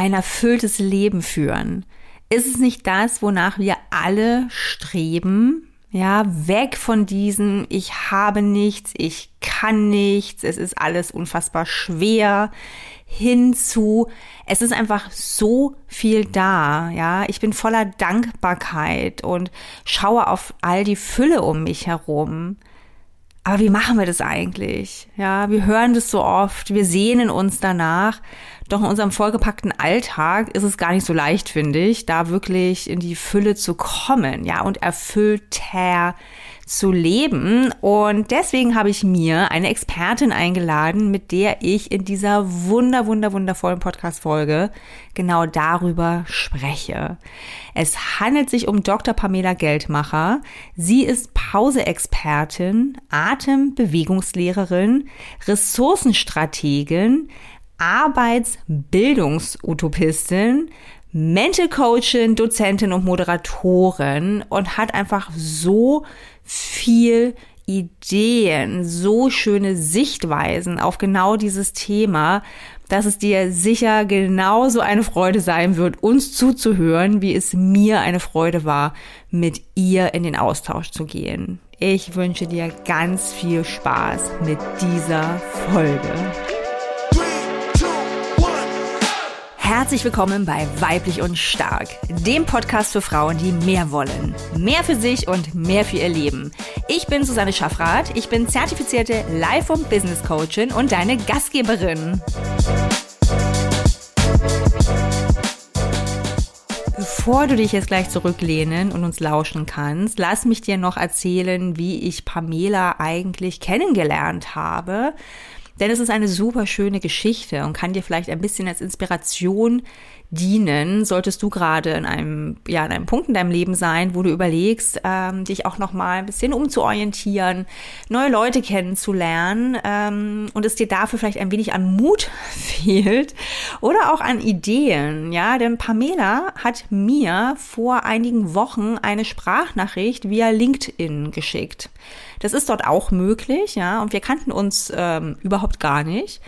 ein erfülltes Leben führen? Ist es nicht das, wonach wir alle streben? Ja, weg von diesem, ich habe nichts, ich kann nichts, es ist alles unfassbar schwer, hinzu, es ist einfach so viel da, ja. Ich bin voller Dankbarkeit und schaue auf all die Fülle um mich herum. Aber wie machen wir das eigentlich? Ja, wir hören das so oft, wir sehnen uns danach. Doch in unserem vollgepackten Alltag ist es gar nicht so leicht, finde ich, da wirklich in die Fülle zu kommen, ja, und erfüllter zu leben. Und deswegen habe ich mir eine Expertin eingeladen, mit der ich in dieser wunder, wunder, wundervollen Podcast-Folge genau darüber spreche. Es handelt sich um Dr. Pamela Geldmacher. Sie ist Pause-Expertin, Atembewegungslehrerin, Ressourcenstrategin, Arbeitsbildungsutopistin, Mental Coachin, Dozentin und Moderatorin und hat einfach so viel Ideen, so schöne Sichtweisen auf genau dieses Thema, dass es dir sicher genauso eine Freude sein wird, uns zuzuhören, wie es mir eine Freude war, mit ihr in den Austausch zu gehen. Ich wünsche dir ganz viel Spaß mit dieser Folge. Herzlich willkommen bei Weiblich und Stark, dem Podcast für Frauen, die mehr wollen. Mehr für sich und mehr für ihr Leben. Ich bin Susanne Schaffrath, ich bin zertifizierte Life- und Business Coachin und deine Gastgeberin. Bevor du dich jetzt gleich zurücklehnen und uns lauschen kannst, lass mich dir noch erzählen, wie ich Pamela eigentlich kennengelernt habe. Denn es ist eine super schöne Geschichte und kann dir vielleicht ein bisschen als Inspiration dienen, solltest du gerade in einem, ja, in einem Punkt in deinem Leben sein, wo du überlegst, ähm, dich auch noch mal ein bisschen umzuorientieren, neue Leute kennenzulernen ähm, und es dir dafür vielleicht ein wenig an Mut fehlt oder auch an Ideen, ja, denn Pamela hat mir vor einigen Wochen eine Sprachnachricht via LinkedIn geschickt. Das ist dort auch möglich, ja, und wir kannten uns ähm, überhaupt gar nicht.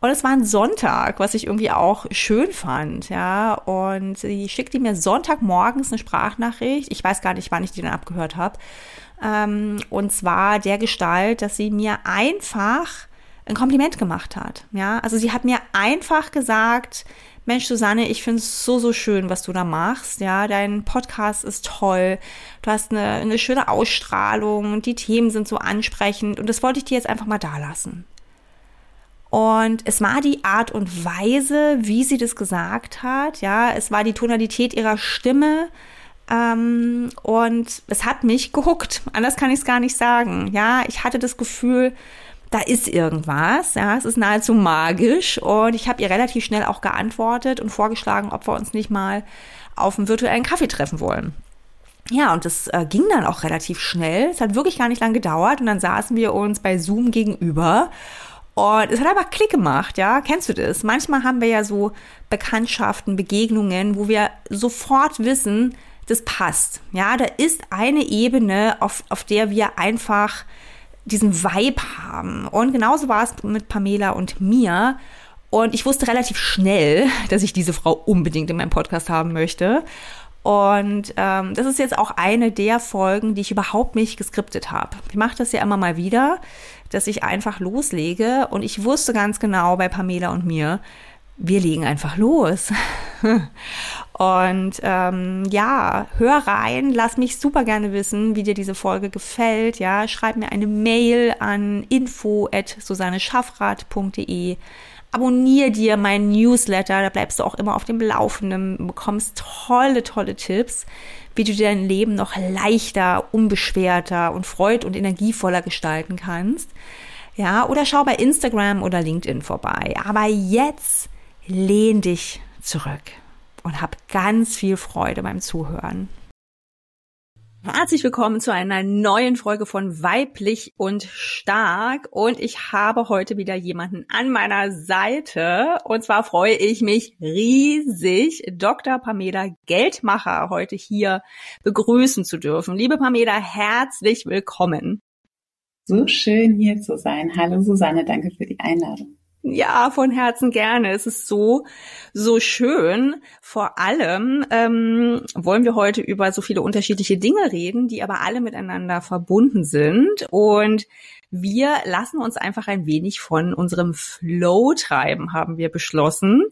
Und es war ein Sonntag, was ich irgendwie auch schön fand, ja. Und sie schickte mir Sonntagmorgens eine Sprachnachricht. Ich weiß gar nicht, wann ich die dann abgehört habe. Ähm, und zwar der Gestalt, dass sie mir einfach ein Kompliment gemacht hat, ja. Also sie hat mir einfach gesagt, Mensch, Susanne, ich finde es so, so schön, was du da machst. Ja, dein Podcast ist toll. Du hast eine, eine schöne Ausstrahlung. Die Themen sind so ansprechend. Und das wollte ich dir jetzt einfach mal da lassen. Und es war die Art und Weise, wie sie das gesagt hat. Ja, es war die Tonalität ihrer Stimme. Ähm, und es hat mich gehuckt. Anders kann ich es gar nicht sagen. Ja, ich hatte das Gefühl, da ist irgendwas, ja, es ist nahezu magisch und ich habe ihr relativ schnell auch geantwortet und vorgeschlagen, ob wir uns nicht mal auf einen virtuellen Kaffee treffen wollen. Ja, und das äh, ging dann auch relativ schnell. Es hat wirklich gar nicht lange gedauert und dann saßen wir uns bei Zoom gegenüber und es hat aber Klick gemacht, ja. Kennst du das? Manchmal haben wir ja so Bekanntschaften, Begegnungen, wo wir sofort wissen, das passt. Ja, da ist eine Ebene, auf, auf der wir einfach diesen Vibe haben. Und genauso war es mit Pamela und mir. Und ich wusste relativ schnell, dass ich diese Frau unbedingt in meinem Podcast haben möchte. Und ähm, das ist jetzt auch eine der Folgen, die ich überhaupt nicht geskriptet habe. Ich mache das ja immer mal wieder, dass ich einfach loslege. Und ich wusste ganz genau bei Pamela und mir, wir legen einfach los. Und ähm, ja, hör rein, lass mich super gerne wissen, wie dir diese Folge gefällt. Ja, schreib mir eine Mail an info@susanneschaffrath.de. Abonnier dir meinen Newsletter, da bleibst du auch immer auf dem Laufenden, bekommst tolle, tolle Tipps, wie du dein Leben noch leichter, unbeschwerter und freud- und energievoller gestalten kannst. Ja, oder schau bei Instagram oder LinkedIn vorbei. Aber jetzt lehn dich zurück und hab ganz viel Freude beim Zuhören. Herzlich willkommen zu einer neuen Folge von Weiblich und Stark. Und ich habe heute wieder jemanden an meiner Seite. Und zwar freue ich mich riesig, Dr. Pamela Geldmacher heute hier begrüßen zu dürfen. Liebe Pamela, herzlich willkommen. So schön hier zu sein. Hallo Susanne, danke für die Einladung. Ja, von Herzen gerne. Es ist so, so schön. Vor allem ähm, wollen wir heute über so viele unterschiedliche Dinge reden, die aber alle miteinander verbunden sind. Und wir lassen uns einfach ein wenig von unserem Flow treiben, haben wir beschlossen.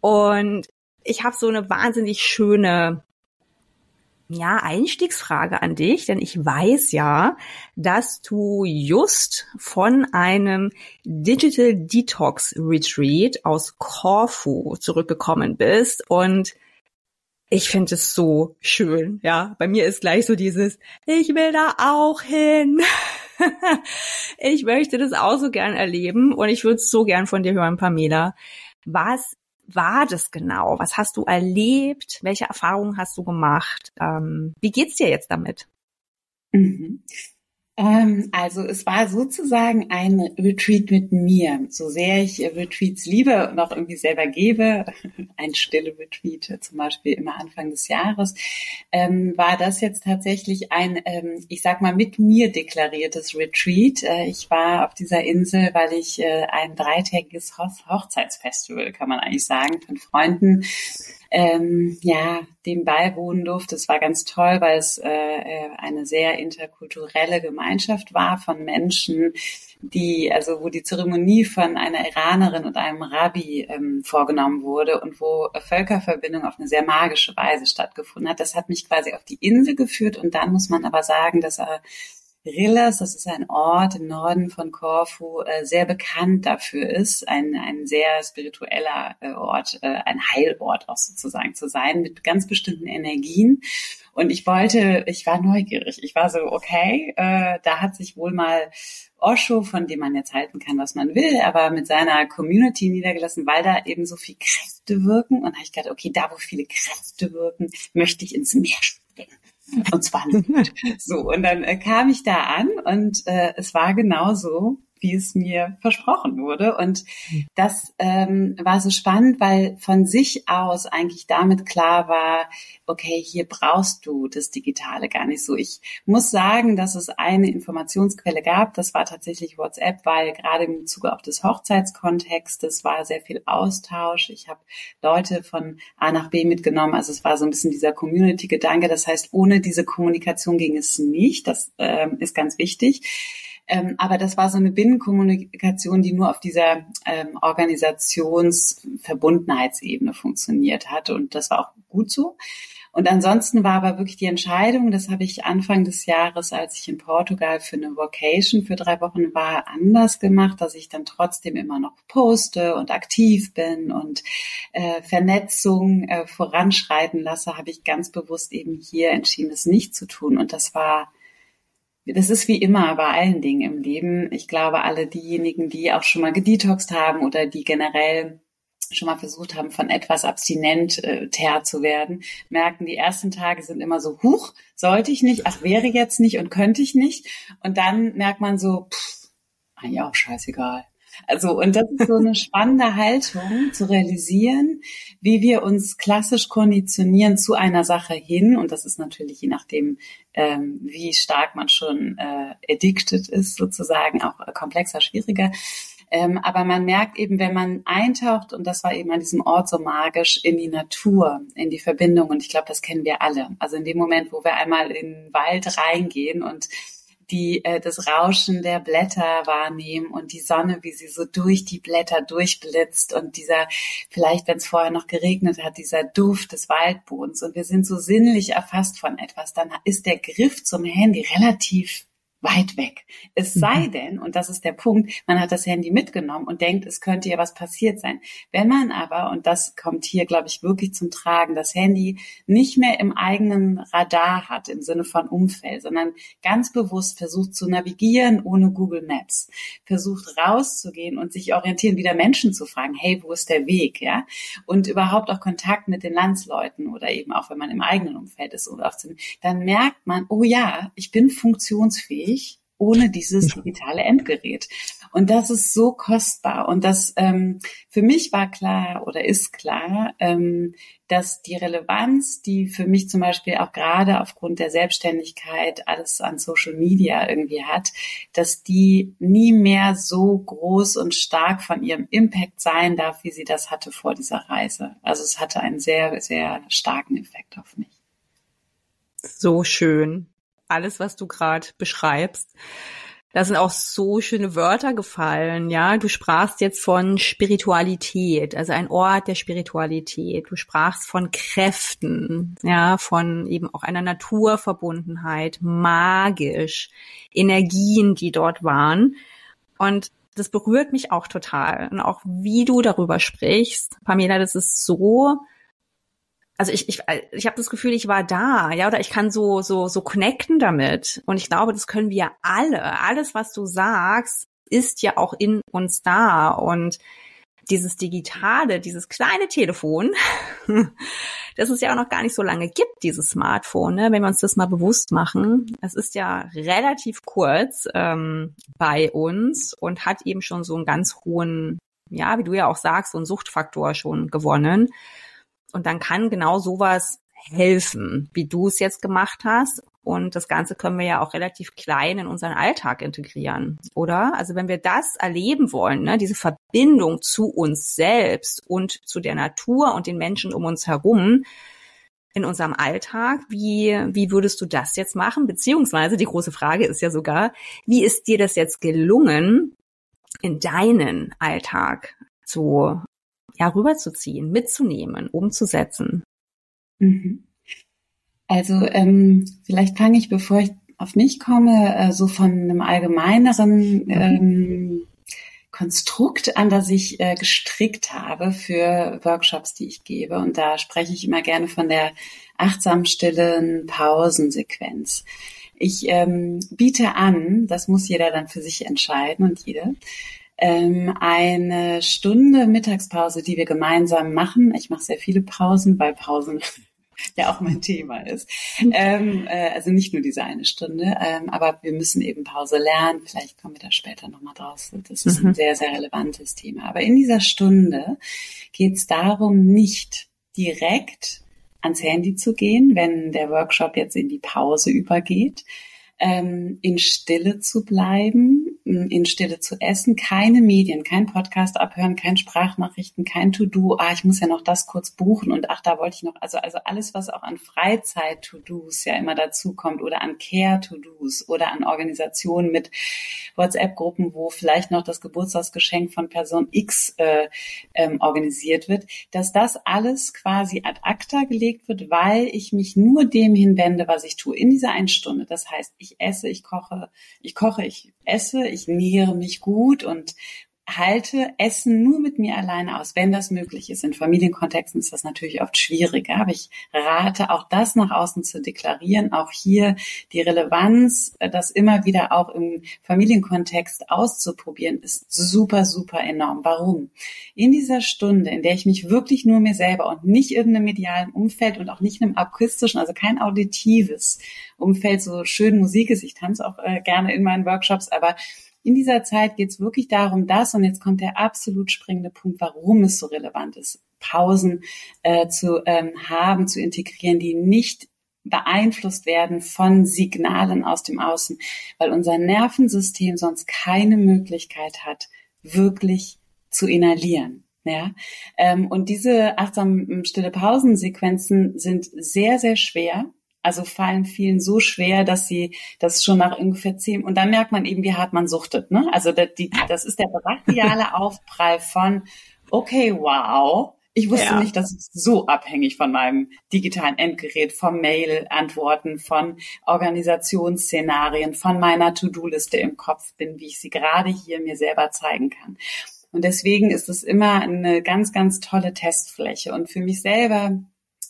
Und ich habe so eine wahnsinnig schöne ja, Einstiegsfrage an dich, denn ich weiß ja, dass du just von einem Digital Detox Retreat aus Corfu zurückgekommen bist und ich finde es so schön, ja. Bei mir ist gleich so dieses, ich will da auch hin. ich möchte das auch so gern erleben und ich würde so gern von dir hören, Pamela. Was war das genau? Was hast du erlebt? Welche Erfahrungen hast du gemacht? Ähm, wie geht's dir jetzt damit? Mhm. Ähm, also es war sozusagen ein Retreat mit mir. So sehr ich Retreats liebe und auch irgendwie selber gebe, ein stille Retreat zum Beispiel immer Anfang des Jahres, ähm, war das jetzt tatsächlich ein, ähm, ich sag mal, mit mir deklariertes Retreat. Äh, ich war auf dieser Insel, weil ich äh, ein dreitägiges Hochzeitsfestival, kann man eigentlich sagen, von Freunden ähm, ja, dem beiwohnen durfte. Es war ganz toll, weil es äh, äh, eine sehr interkulturelle Gemeinschaft war von Menschen, die, also wo die Zeremonie von einer Iranerin und einem Rabbi ähm, vorgenommen wurde und wo Völkerverbindung auf eine sehr magische Weise stattgefunden hat. Das hat mich quasi auf die Insel geführt und dann muss man aber sagen, dass er Rillas, das ist ein Ort im Norden von Korfu, äh, sehr bekannt dafür ist, ein, ein sehr spiritueller äh, Ort, äh, ein Heilort auch sozusagen zu sein, mit ganz bestimmten Energien. Und ich wollte, ich war neugierig. Ich war so, okay, äh, da hat sich wohl mal Osho, von dem man jetzt halten kann, was man will, aber mit seiner Community niedergelassen, weil da eben so viel Kräfte wirken. Und da habe ich gedacht, okay, da wo viele Kräfte wirken, möchte ich ins Meer springen. Und zwar nicht. So, und dann äh, kam ich da an und äh, es war genauso, wie es mir versprochen wurde. Und das ähm, war so spannend, weil von sich aus eigentlich damit klar war, okay, hier brauchst du das Digitale gar nicht so. Ich muss sagen, dass es eine Informationsquelle gab, das war tatsächlich WhatsApp, weil gerade im Zuge auch des Hochzeitskontextes war sehr viel Austausch. Ich habe Leute von A nach B mitgenommen, also es war so ein bisschen dieser Community-Gedanke. Das heißt, ohne diese Kommunikation ging es nicht. Das ähm, ist ganz wichtig. Ähm, aber das war so eine Binnenkommunikation, die nur auf dieser ähm, Organisationsverbundenheitsebene funktioniert hat. Und das war auch gut so. Und ansonsten war aber wirklich die Entscheidung, das habe ich Anfang des Jahres, als ich in Portugal für eine Vocation für drei Wochen war, anders gemacht, dass ich dann trotzdem immer noch poste und aktiv bin und äh, Vernetzung äh, voranschreiten lasse, habe ich ganz bewusst eben hier entschieden, es nicht zu tun. Und das war das ist wie immer bei allen Dingen im Leben. Ich glaube, alle diejenigen, die auch schon mal gedetoxt haben oder die generell schon mal versucht haben, von etwas abstinent äh, zu werden, merken, die ersten Tage sind immer so, huch, sollte ich nicht, ach, wäre jetzt nicht und könnte ich nicht. Und dann merkt man so, pff, eigentlich auch scheißegal. Also, und das ist so eine spannende Haltung zu realisieren, wie wir uns klassisch konditionieren zu einer Sache hin. Und das ist natürlich je nachdem, ähm, wie stark man schon äh, addicted ist, sozusagen auch komplexer, schwieriger. Ähm, aber man merkt eben, wenn man eintaucht, und das war eben an diesem Ort so magisch, in die Natur, in die Verbindung. Und ich glaube, das kennen wir alle. Also in dem Moment, wo wir einmal in den Wald reingehen und die äh, das Rauschen der Blätter wahrnehmen und die Sonne, wie sie so durch die Blätter durchblitzt und dieser, vielleicht wenn es vorher noch geregnet hat, dieser Duft des Waldbodens. Und wir sind so sinnlich erfasst von etwas, dann ist der Griff zum Handy relativ weit weg. Es mhm. sei denn, und das ist der Punkt, man hat das Handy mitgenommen und denkt, es könnte ja was passiert sein. Wenn man aber, und das kommt hier, glaube ich, wirklich zum Tragen, das Handy nicht mehr im eigenen Radar hat, im Sinne von Umfeld, sondern ganz bewusst versucht zu navigieren ohne Google Maps, versucht rauszugehen und sich orientieren, wieder Menschen zu fragen, hey, wo ist der Weg, ja? Und überhaupt auch Kontakt mit den Landsleuten oder eben auch, wenn man im eigenen Umfeld ist dann merkt man, oh ja, ich bin funktionsfähig, ich ohne dieses digitale Endgerät. Und das ist so kostbar. Und das ähm, für mich war klar oder ist klar, ähm, dass die Relevanz, die für mich zum Beispiel auch gerade aufgrund der Selbstständigkeit alles an Social Media irgendwie hat, dass die nie mehr so groß und stark von ihrem Impact sein darf, wie sie das hatte vor dieser Reise. Also es hatte einen sehr, sehr starken Effekt auf mich. So schön. Alles, was du gerade beschreibst. Da sind auch so schöne Wörter gefallen, ja. Du sprachst jetzt von Spiritualität, also ein Ort der Spiritualität. Du sprachst von Kräften, ja, von eben auch einer Naturverbundenheit, magisch, Energien, die dort waren. Und das berührt mich auch total. Und auch wie du darüber sprichst, Pamela, das ist so also ich, ich, ich habe das Gefühl, ich war da, ja, oder ich kann so, so, so connecten damit. Und ich glaube, das können wir alle. Alles, was du sagst, ist ja auch in uns da. Und dieses digitale, dieses kleine Telefon, das es ja auch noch gar nicht so lange gibt, dieses Smartphone, ne? wenn wir uns das mal bewusst machen. Es ist ja relativ kurz ähm, bei uns und hat eben schon so einen ganz hohen, ja, wie du ja auch sagst, so einen Suchtfaktor schon gewonnen. Und dann kann genau sowas helfen, wie du es jetzt gemacht hast. Und das Ganze können wir ja auch relativ klein in unseren Alltag integrieren, oder? Also wenn wir das erleben wollen, ne, diese Verbindung zu uns selbst und zu der Natur und den Menschen um uns herum in unserem Alltag, wie, wie würdest du das jetzt machen? Beziehungsweise die große Frage ist ja sogar, wie ist dir das jetzt gelungen, in deinen Alltag zu ja, rüberzuziehen, mitzunehmen, umzusetzen? Mhm. Also ähm, vielleicht fange ich, bevor ich auf mich komme, äh, so von einem allgemeineren mhm. ähm, Konstrukt an, das ich äh, gestrickt habe für Workshops, die ich gebe. Und da spreche ich immer gerne von der achtsam stillen Pausensequenz. Ich ähm, biete an, das muss jeder dann für sich entscheiden und jede, ähm, eine Stunde Mittagspause, die wir gemeinsam machen. Ich mache sehr viele Pausen, weil Pausen ja auch mein Thema ist. Ähm, äh, also nicht nur diese eine Stunde, ähm, aber wir müssen eben Pause lernen. Vielleicht kommen wir da später nochmal draus. Das ist mhm. ein sehr, sehr relevantes Thema. Aber in dieser Stunde geht es darum, nicht direkt ans Handy zu gehen, wenn der Workshop jetzt in die Pause übergeht, ähm, in Stille zu bleiben, in Stille zu essen, keine Medien, kein Podcast abhören, kein Sprachnachrichten, kein To-Do, ah, ich muss ja noch das kurz buchen und ach, da wollte ich noch, also, also alles, was auch an Freizeit-To-Dos ja immer dazu kommt oder an Care-To-Dos oder an Organisationen mit WhatsApp-Gruppen, wo vielleicht noch das Geburtstagsgeschenk von Person X äh, ähm, organisiert wird, dass das alles quasi ad acta gelegt wird, weil ich mich nur dem hinwende, was ich tue in dieser einen Stunde. Das heißt, ich esse, ich koche, ich koche, ich esse, ich nähere mich gut und halte Essen nur mit mir alleine aus, wenn das möglich ist. In Familienkontexten ist das natürlich oft schwieriger, aber ich rate auch das nach außen zu deklarieren. Auch hier die Relevanz, das immer wieder auch im Familienkontext auszuprobieren, ist super, super enorm. Warum? In dieser Stunde, in der ich mich wirklich nur mir selber und nicht irgendeinem medialen Umfeld und auch nicht einem akustischen, also kein auditives Umfeld, so schön Musik ist, ich tanze auch äh, gerne in meinen Workshops, aber in dieser Zeit geht es wirklich darum, das, und jetzt kommt der absolut springende Punkt, warum es so relevant ist, Pausen äh, zu ähm, haben, zu integrieren, die nicht beeinflusst werden von Signalen aus dem Außen, weil unser Nervensystem sonst keine Möglichkeit hat, wirklich zu inhalieren. Ja, ähm, und diese achtsamen stille Pausensequenzen sind sehr, sehr schwer. Also fallen vielen so schwer, dass sie das schon nach ungefähr zehn und dann merkt man eben, wie hart man suchtet. Ne? Also das, die, das ist der brachiale Aufprall von, okay, wow, ich wusste ja. nicht, dass ich so abhängig von meinem digitalen Endgerät, vom Mail-Antworten, von Organisationsszenarien, von meiner To-Do-Liste im Kopf bin, wie ich sie gerade hier mir selber zeigen kann. Und deswegen ist es immer eine ganz, ganz tolle Testfläche. Und für mich selber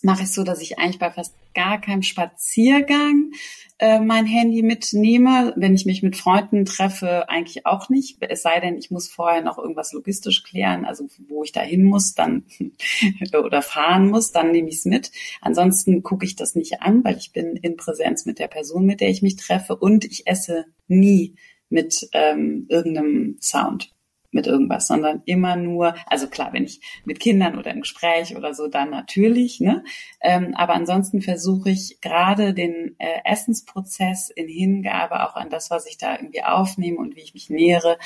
mache ich so, dass ich eigentlich bei fast gar keinem Spaziergang äh, mein Handy mitnehme. Wenn ich mich mit Freunden treffe, eigentlich auch nicht. Es sei denn, ich muss vorher noch irgendwas logistisch klären, also wo ich da hin muss, dann oder fahren muss, dann nehme ich es mit. Ansonsten gucke ich das nicht an, weil ich bin in Präsenz mit der Person, mit der ich mich treffe und ich esse nie mit ähm, irgendeinem Sound mit irgendwas, sondern immer nur, also klar, wenn ich mit Kindern oder im Gespräch oder so, dann natürlich, ne? Ähm, aber ansonsten versuche ich gerade den äh, Essensprozess in Hingabe auch an das, was ich da irgendwie aufnehme und wie ich mich nähere,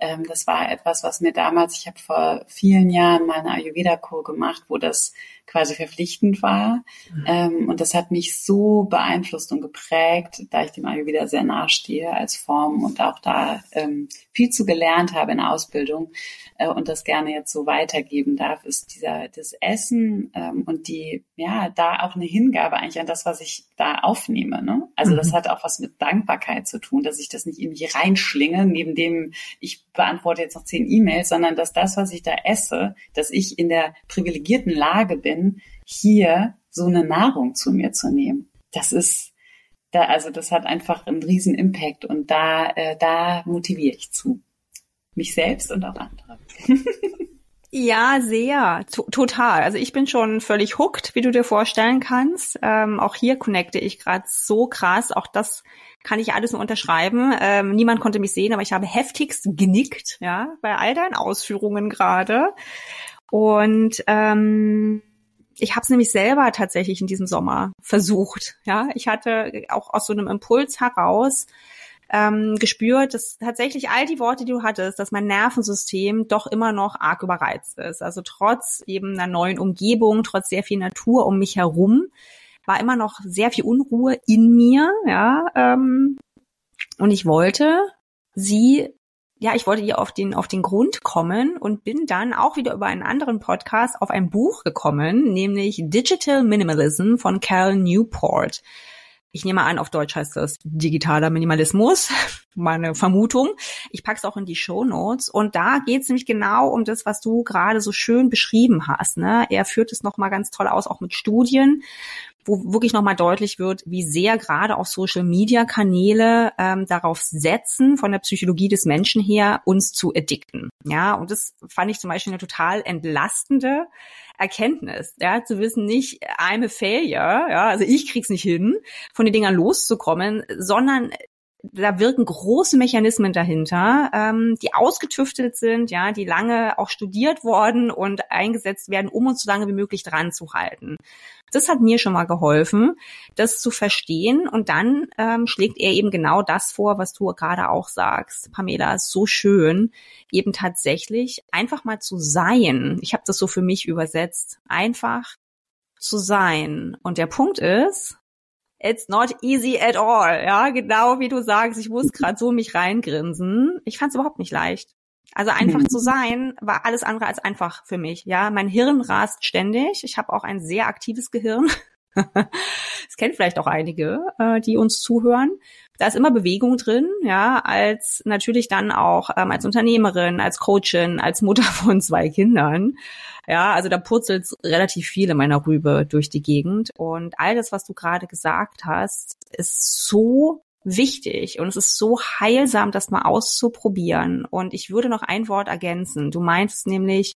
ähm, das war etwas, was mir damals, ich habe vor vielen Jahren mal eine Ayurveda-Kur gemacht, wo das quasi verpflichtend war. Mhm. Ähm, und das hat mich so beeinflusst und geprägt, da ich dem Ayurveda sehr nahestehe als Form und auch da ähm, viel zu gelernt habe in der Ausbildung äh, und das gerne jetzt so weitergeben darf, ist dieser das Essen ähm, und die ja da auch eine Hingabe eigentlich an das, was ich da aufnehme. Ne? Also mhm. das hat auch was mit Dankbarkeit zu tun, dass ich das nicht irgendwie reinschlinge, neben dem ich beantworte jetzt noch zehn E-Mails, sondern dass das, was ich da esse, dass ich in der privilegierten Lage bin, hier so eine Nahrung zu mir zu nehmen. Das ist da, also das hat einfach einen riesen Impact und da, äh, da motiviere ich zu. Mich selbst und auch andere. Ja, sehr. Total. Also ich bin schon völlig hooked, wie du dir vorstellen kannst. Ähm, auch hier connecte ich gerade so krass. Auch das kann ich alles nur unterschreiben. Ähm, niemand konnte mich sehen, aber ich habe heftigst genickt, ja, bei all deinen Ausführungen gerade. Und ähm, ich habe es nämlich selber tatsächlich in diesem Sommer versucht. Ja, ich hatte auch aus so einem Impuls heraus ähm, gespürt, dass tatsächlich all die Worte, die du hattest, dass mein Nervensystem doch immer noch arg überreizt ist. Also trotz eben einer neuen Umgebung, trotz sehr viel Natur um mich herum, war immer noch sehr viel Unruhe in mir, ja. Ähm, und ich wollte sie ja, ich wollte ihr auf den, auf den Grund kommen und bin dann auch wieder über einen anderen Podcast auf ein Buch gekommen, nämlich Digital Minimalism von Cal Newport. Ich nehme an, auf Deutsch heißt das digitaler Minimalismus, meine Vermutung. Ich pack's auch in die Show Notes und da geht's nämlich genau um das, was du gerade so schön beschrieben hast. Ne? Er führt es nochmal ganz toll aus, auch mit Studien wo wirklich nochmal deutlich wird, wie sehr gerade auch Social-Media-Kanäle ähm, darauf setzen, von der Psychologie des Menschen her, uns zu addikten. Ja, und das fand ich zum Beispiel eine total entlastende Erkenntnis, ja, zu wissen, nicht I'm a failure, ja, also ich krieg's nicht hin, von den Dingern loszukommen, sondern da wirken große Mechanismen dahinter, ähm, die ausgetüftelt sind, ja, die lange auch studiert worden und eingesetzt werden, um uns so lange wie möglich dran zu halten. Das hat mir schon mal geholfen, das zu verstehen. Und dann ähm, schlägt er eben genau das vor, was du gerade auch sagst. Pamela, ist so schön, eben tatsächlich einfach mal zu sein. Ich habe das so für mich übersetzt. Einfach zu sein. Und der Punkt ist, it's not easy at all. Ja, genau wie du sagst, ich muss gerade so mich reingrinsen. Ich fand es überhaupt nicht leicht. Also einfach mhm. zu sein war alles andere als einfach für mich. Ja, mein Hirn rast ständig. Ich habe auch ein sehr aktives Gehirn. Das kennt vielleicht auch einige, äh, die uns zuhören. Da ist immer Bewegung drin, ja, als natürlich dann auch ähm, als Unternehmerin, als Coachin, als Mutter von zwei Kindern. Ja, also da purzelt relativ viel in meiner Rübe durch die Gegend. Und all das, was du gerade gesagt hast, ist so wichtig und es ist so heilsam, das mal auszuprobieren. Und ich würde noch ein Wort ergänzen. Du meinst nämlich,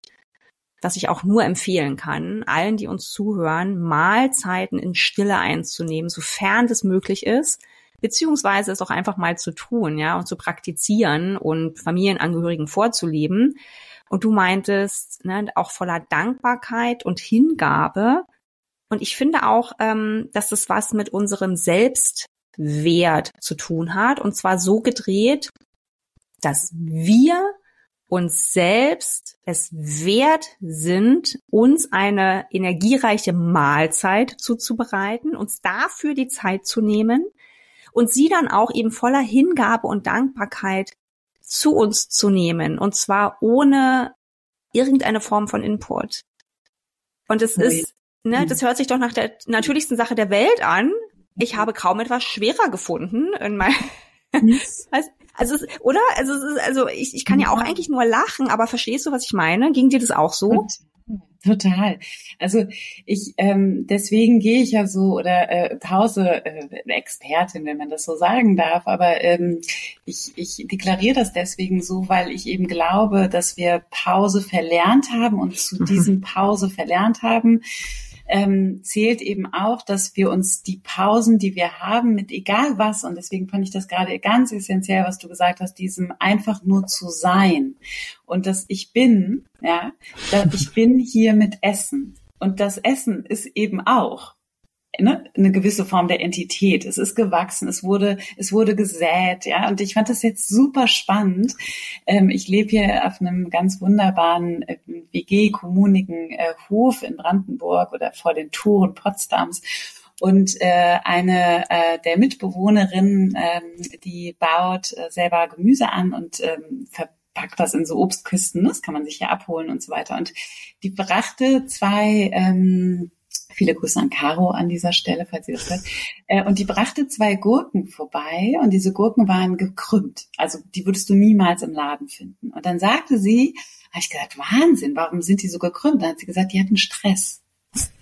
dass ich auch nur empfehlen kann, allen, die uns zuhören, Mahlzeiten in Stille einzunehmen, sofern das möglich ist, beziehungsweise es auch einfach mal zu tun, ja, und zu praktizieren und Familienangehörigen vorzuleben. Und du meintest, ne, auch voller Dankbarkeit und Hingabe. Und ich finde auch, ähm, dass das was mit unserem Selbst Wert zu tun hat. Und zwar so gedreht, dass wir uns selbst es wert sind, uns eine energiereiche Mahlzeit zuzubereiten, uns dafür die Zeit zu nehmen und sie dann auch eben voller Hingabe und Dankbarkeit zu uns zu nehmen. Und zwar ohne irgendeine Form von Input. Und es ist, ne, das hört sich doch nach der natürlichsten Sache der Welt an, ich habe kaum etwas schwerer gefunden in meinem also, oder? Also, also ich, ich kann ja auch eigentlich nur lachen, aber verstehst du, was ich meine? Ging dir das auch so? Total. Also ich ähm, deswegen gehe ich ja so oder äh, Pause äh, Expertin, wenn man das so sagen darf, aber ähm, ich, ich deklariere das deswegen so, weil ich eben glaube, dass wir Pause verlernt haben und zu mhm. diesem Pause verlernt haben, ähm, zählt eben auch, dass wir uns die Pausen, die wir haben, mit egal was, und deswegen fand ich das gerade ganz essentiell, was du gesagt hast, diesem einfach nur zu sein. Und dass ich bin, ja, dass ich bin hier mit Essen. Und das Essen ist eben auch ne, eine gewisse Form der Entität. Es ist gewachsen, es wurde, es wurde gesät, ja. Und ich fand das jetzt super spannend. Ähm, ich lebe hier auf einem ganz wunderbaren äh, WG-kommunigen äh, Hof in Brandenburg oder vor den Toren Potsdams. Und äh, eine äh, der Mitbewohnerinnen, ähm, die baut äh, selber Gemüse an und ähm, verpackt das in so Obstküsten. Das kann man sich hier abholen und so weiter. Und die brachte zwei ähm, Viele Grüße an Caro an dieser Stelle, falls ihr das hört. Äh, und die brachte zwei Gurken vorbei und diese Gurken waren gekrümmt. Also die würdest du niemals im Laden finden. Und dann sagte sie, habe ich gesagt, Wahnsinn, warum sind die so gekrümmt? Dann hat sie gesagt, die hatten Stress.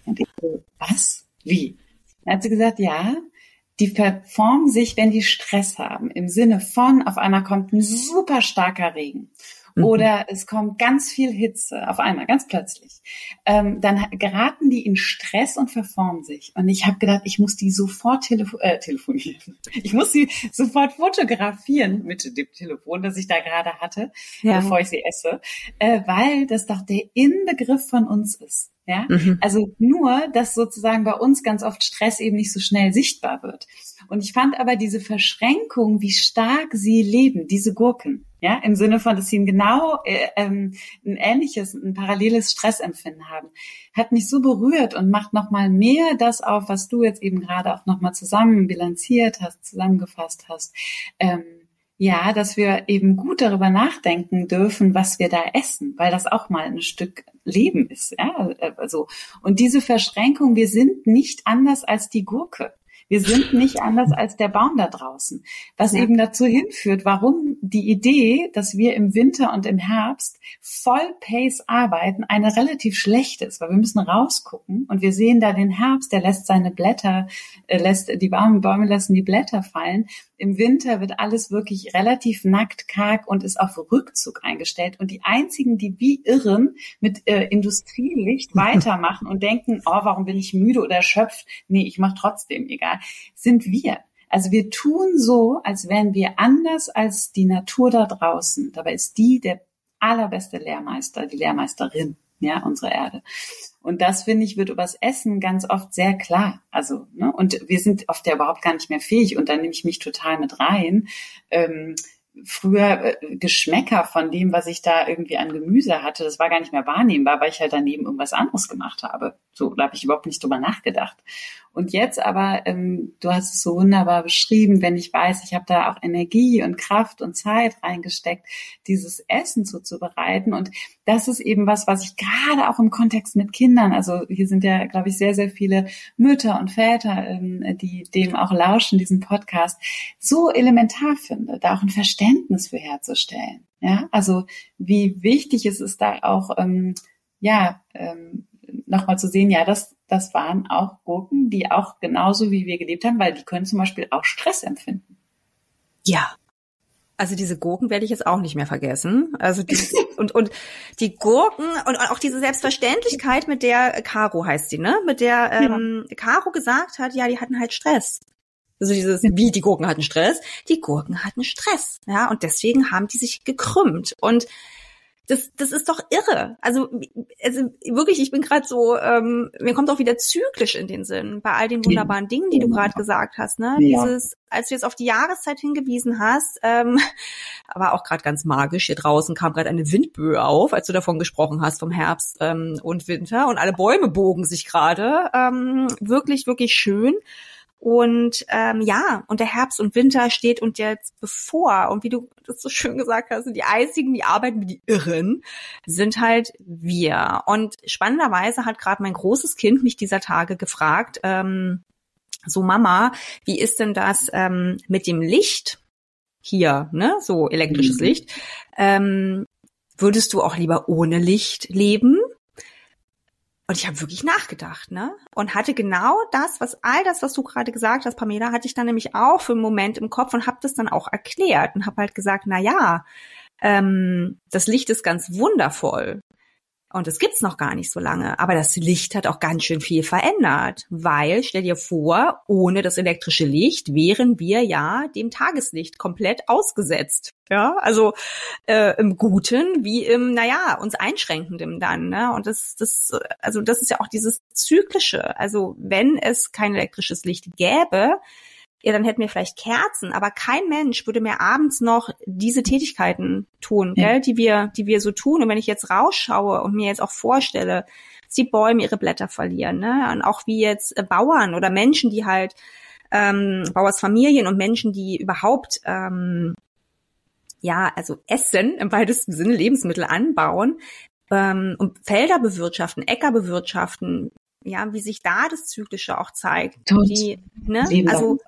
Und ich so, was? Wie? Dann hat sie gesagt, ja, die verformen sich, wenn die Stress haben. Im Sinne von, auf einmal kommt ein super starker Regen mhm. oder es kommt ganz viel Hitze auf einmal, ganz plötzlich, ähm, dann geraten die in Stress und verformen sich. Und ich habe gedacht, ich muss die sofort telefo äh, telefonieren. Ich muss sie sofort fotografieren mit dem Telefon, das ich da gerade hatte, ja. bevor ich sie esse, äh, weil das doch der Inbegriff von uns ist. Ja, mhm. also nur, dass sozusagen bei uns ganz oft Stress eben nicht so schnell sichtbar wird. Und ich fand aber diese Verschränkung, wie stark sie leben, diese Gurken, ja, im Sinne von, dass sie genau äh, ähm, ein ähnliches, ein paralleles Stressempfinden haben, hat mich so berührt und macht nochmal mehr das auf, was du jetzt eben gerade auch nochmal zusammen bilanziert hast, zusammengefasst hast. Ähm, ja, dass wir eben gut darüber nachdenken dürfen, was wir da essen, weil das auch mal ein Stück Leben ist. Ja? Also, und diese Verschränkung, wir sind nicht anders als die Gurke. Wir sind nicht anders als der Baum da draußen. Was ja. eben dazu hinführt, warum die Idee, dass wir im Winter und im Herbst voll Pace arbeiten, eine relativ schlechte ist, weil wir müssen rausgucken und wir sehen da den Herbst, der lässt seine Blätter, äh, lässt die Bäume, Bäume lassen die Blätter fallen. Im Winter wird alles wirklich relativ nackt, karg und ist auf Rückzug eingestellt. Und die einzigen, die wie irren mit äh, Industrielicht weitermachen und denken, oh, warum bin ich müde oder erschöpft? Nee, ich mache trotzdem, egal, sind wir. Also wir tun so, als wären wir anders als die Natur da draußen. Dabei ist die der allerbeste Lehrmeister, die Lehrmeisterin, ja, unserer Erde. Und das, finde ich, wird übers Essen ganz oft sehr klar. Also, ne, und wir sind oft ja überhaupt gar nicht mehr fähig und da nehme ich mich total mit rein. Ähm, früher äh, Geschmäcker von dem, was ich da irgendwie an Gemüse hatte, das war gar nicht mehr wahrnehmbar, weil ich halt daneben irgendwas anderes gemacht habe. So, da habe ich überhaupt nicht drüber nachgedacht. Und jetzt aber, ähm, du hast es so wunderbar beschrieben, wenn ich weiß, ich habe da auch Energie und Kraft und Zeit reingesteckt, dieses Essen zuzubereiten. Und das ist eben was, was ich gerade auch im Kontext mit Kindern, also hier sind ja, glaube ich, sehr, sehr viele Mütter und Väter, ähm, die dem auch lauschen, diesen Podcast, so elementar finde, da auch ein Verständnis für herzustellen. Ja, also wie wichtig es ist, da auch ähm, ja ähm, nochmal zu sehen, ja, das, das waren auch Gurken, die auch genauso wie wir gelebt haben, weil die können zum Beispiel auch Stress empfinden. Ja. Also diese Gurken werde ich jetzt auch nicht mehr vergessen. Also die, und und die Gurken und auch diese Selbstverständlichkeit, mit der Caro heißt sie, ne? Mit der ähm, ja. Caro gesagt hat, ja, die hatten halt Stress. Also dieses, wie die Gurken hatten Stress, die Gurken hatten Stress, ja, und deswegen haben die sich gekrümmt. Und das, das ist doch irre. Also, also wirklich, ich bin gerade so, ähm, mir kommt auch wieder zyklisch in den Sinn bei all den wunderbaren Dingen, die du gerade gesagt hast. Ne? Ja. Dieses, als du jetzt auf die Jahreszeit hingewiesen hast, ähm, aber auch gerade ganz magisch. Hier draußen kam gerade eine Windböe auf, als du davon gesprochen hast vom Herbst ähm, und Winter und alle Bäume bogen sich gerade. Ähm, wirklich, wirklich schön. Und ähm, ja, und der Herbst und Winter steht uns jetzt bevor. Und wie du das so schön gesagt hast, die Einzigen, die arbeiten wie die Irren, sind halt wir. Und spannenderweise hat gerade mein großes Kind mich dieser Tage gefragt, ähm, so Mama, wie ist denn das ähm, mit dem Licht hier, ne? So elektrisches mhm. Licht. Ähm, würdest du auch lieber ohne Licht leben? Und ich habe wirklich nachgedacht, ne? Und hatte genau das, was all das, was du gerade gesagt hast, Pamela, hatte ich dann nämlich auch für einen Moment im Kopf und habe das dann auch erklärt und habe halt gesagt, na ja, ähm, das Licht ist ganz wundervoll. Und das gibt's noch gar nicht so lange. Aber das Licht hat auch ganz schön viel verändert. Weil, stell dir vor, ohne das elektrische Licht wären wir ja dem Tageslicht komplett ausgesetzt. Ja, also äh, im Guten wie im, naja, uns einschränkendem dann. Ne? Und das, das, also das ist ja auch dieses Zyklische. Also wenn es kein elektrisches Licht gäbe, ja, dann hätten wir vielleicht Kerzen, aber kein Mensch würde mehr abends noch diese Tätigkeiten tun, ja. gell, die wir, die wir so tun. Und wenn ich jetzt rausschaue und mir jetzt auch vorstelle, dass die Bäume ihre Blätter verlieren, ne, und auch wie jetzt äh, Bauern oder Menschen, die halt ähm, Bauersfamilien und Menschen, die überhaupt ähm, ja, also Essen im weitesten Sinne Lebensmittel anbauen ähm, und Felder bewirtschaften, Äcker bewirtschaften, ja, wie sich da das Zyklische auch zeigt. Tot. Die, ne? Also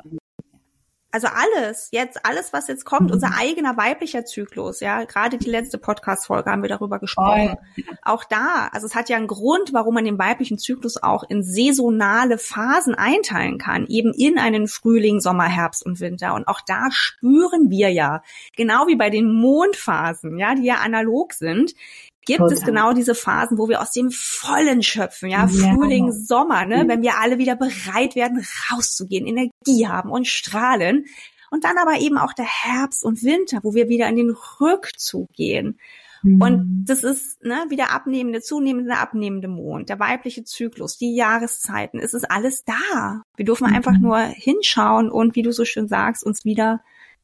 also alles, jetzt alles, was jetzt kommt, mhm. unser eigener weiblicher Zyklus, ja, gerade die letzte Podcast-Folge haben wir darüber gesprochen. Oh. Auch da, also es hat ja einen Grund, warum man den weiblichen Zyklus auch in saisonale Phasen einteilen kann, eben in einen Frühling, Sommer, Herbst und Winter. Und auch da spüren wir ja, genau wie bei den Mondphasen, ja, die ja analog sind, gibt Total. es genau diese Phasen, wo wir aus dem Vollen schöpfen, ja, ja. Frühling, Sommer, ne, mhm. wenn wir alle wieder bereit werden, rauszugehen, Energie haben und strahlen. Und dann aber eben auch der Herbst und Winter, wo wir wieder in den Rückzug gehen. Mhm. Und das ist ne, wie der abnehmende, zunehmende, abnehmende Mond, der weibliche Zyklus, die Jahreszeiten. Es ist alles da. Wir dürfen mhm. einfach nur hinschauen und, wie du so schön sagst, uns wieder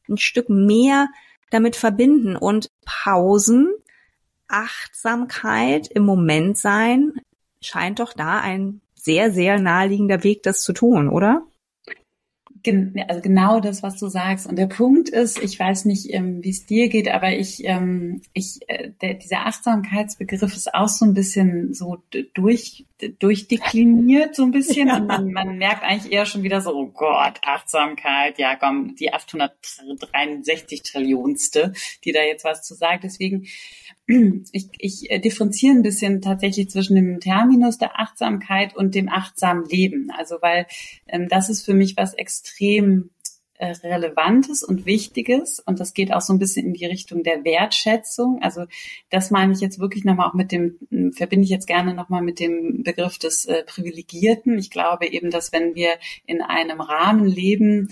ein Stück mehr damit verbinden und Pausen Achtsamkeit im Moment sein scheint doch da ein sehr, sehr naheliegender Weg, das zu tun, oder? also genau das, was du sagst. Und der Punkt ist, ich weiß nicht, ähm, wie es dir geht, aber ich, ähm, ich, äh, der, dieser Achtsamkeitsbegriff ist auch so ein bisschen so durch, durchdekliniert, so ein bisschen. Ja. Und man, man merkt eigentlich eher schon wieder so, oh Gott, Achtsamkeit, ja komm, die 863 Trillionste, die da jetzt was zu sagt. Deswegen, ich, ich äh, differenziere ein bisschen tatsächlich zwischen dem Terminus der Achtsamkeit und dem achtsamen Leben. Also weil ähm, das ist für mich was extrem Relevantes und Wichtiges und das geht auch so ein bisschen in die Richtung der Wertschätzung. Also das meine ich jetzt wirklich nochmal auch mit dem, verbinde ich jetzt gerne nochmal mit dem Begriff des äh, Privilegierten. Ich glaube eben, dass wenn wir in einem Rahmen leben,